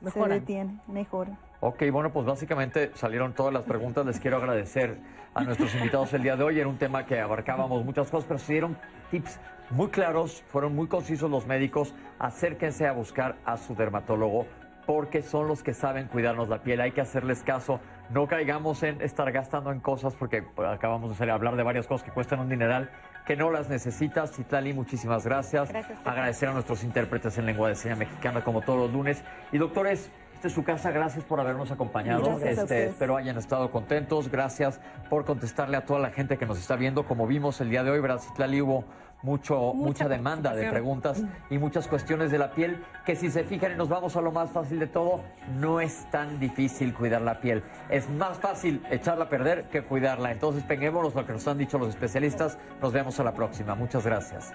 Mejoran. Se detiene, mejora. Ok, bueno, pues básicamente salieron todas las preguntas. Les quiero agradecer a nuestros invitados el día de hoy. Era un tema que abarcábamos muchas cosas, pero se dieron tips muy claros, fueron muy concisos los médicos. Acérquense a buscar a su dermatólogo porque son los que saben cuidarnos la piel. Hay que hacerles caso. No caigamos en estar gastando en cosas porque acabamos de salir a hablar de varias cosas que cuestan un dineral que no las necesitas. Citlali, muchísimas gracias. Gracias. Agradecer a nuestros intérpretes en lengua de señas mexicana como todos los lunes. Y doctores, esta es su casa. Gracias por habernos acompañado. Este, espero hayan estado contentos. Gracias por contestarle a toda la gente que nos está viendo. Como vimos el día de hoy, ¿verdad, Citlali? Hubo mucho, mucha, Mucha demanda de preguntas y muchas cuestiones de la piel que si se fijan y nos vamos a lo más fácil de todo, no es tan difícil cuidar la piel. Es más fácil echarla a perder que cuidarla. Entonces, peguémonos lo que nos han dicho los especialistas. Nos vemos a la próxima. Muchas gracias.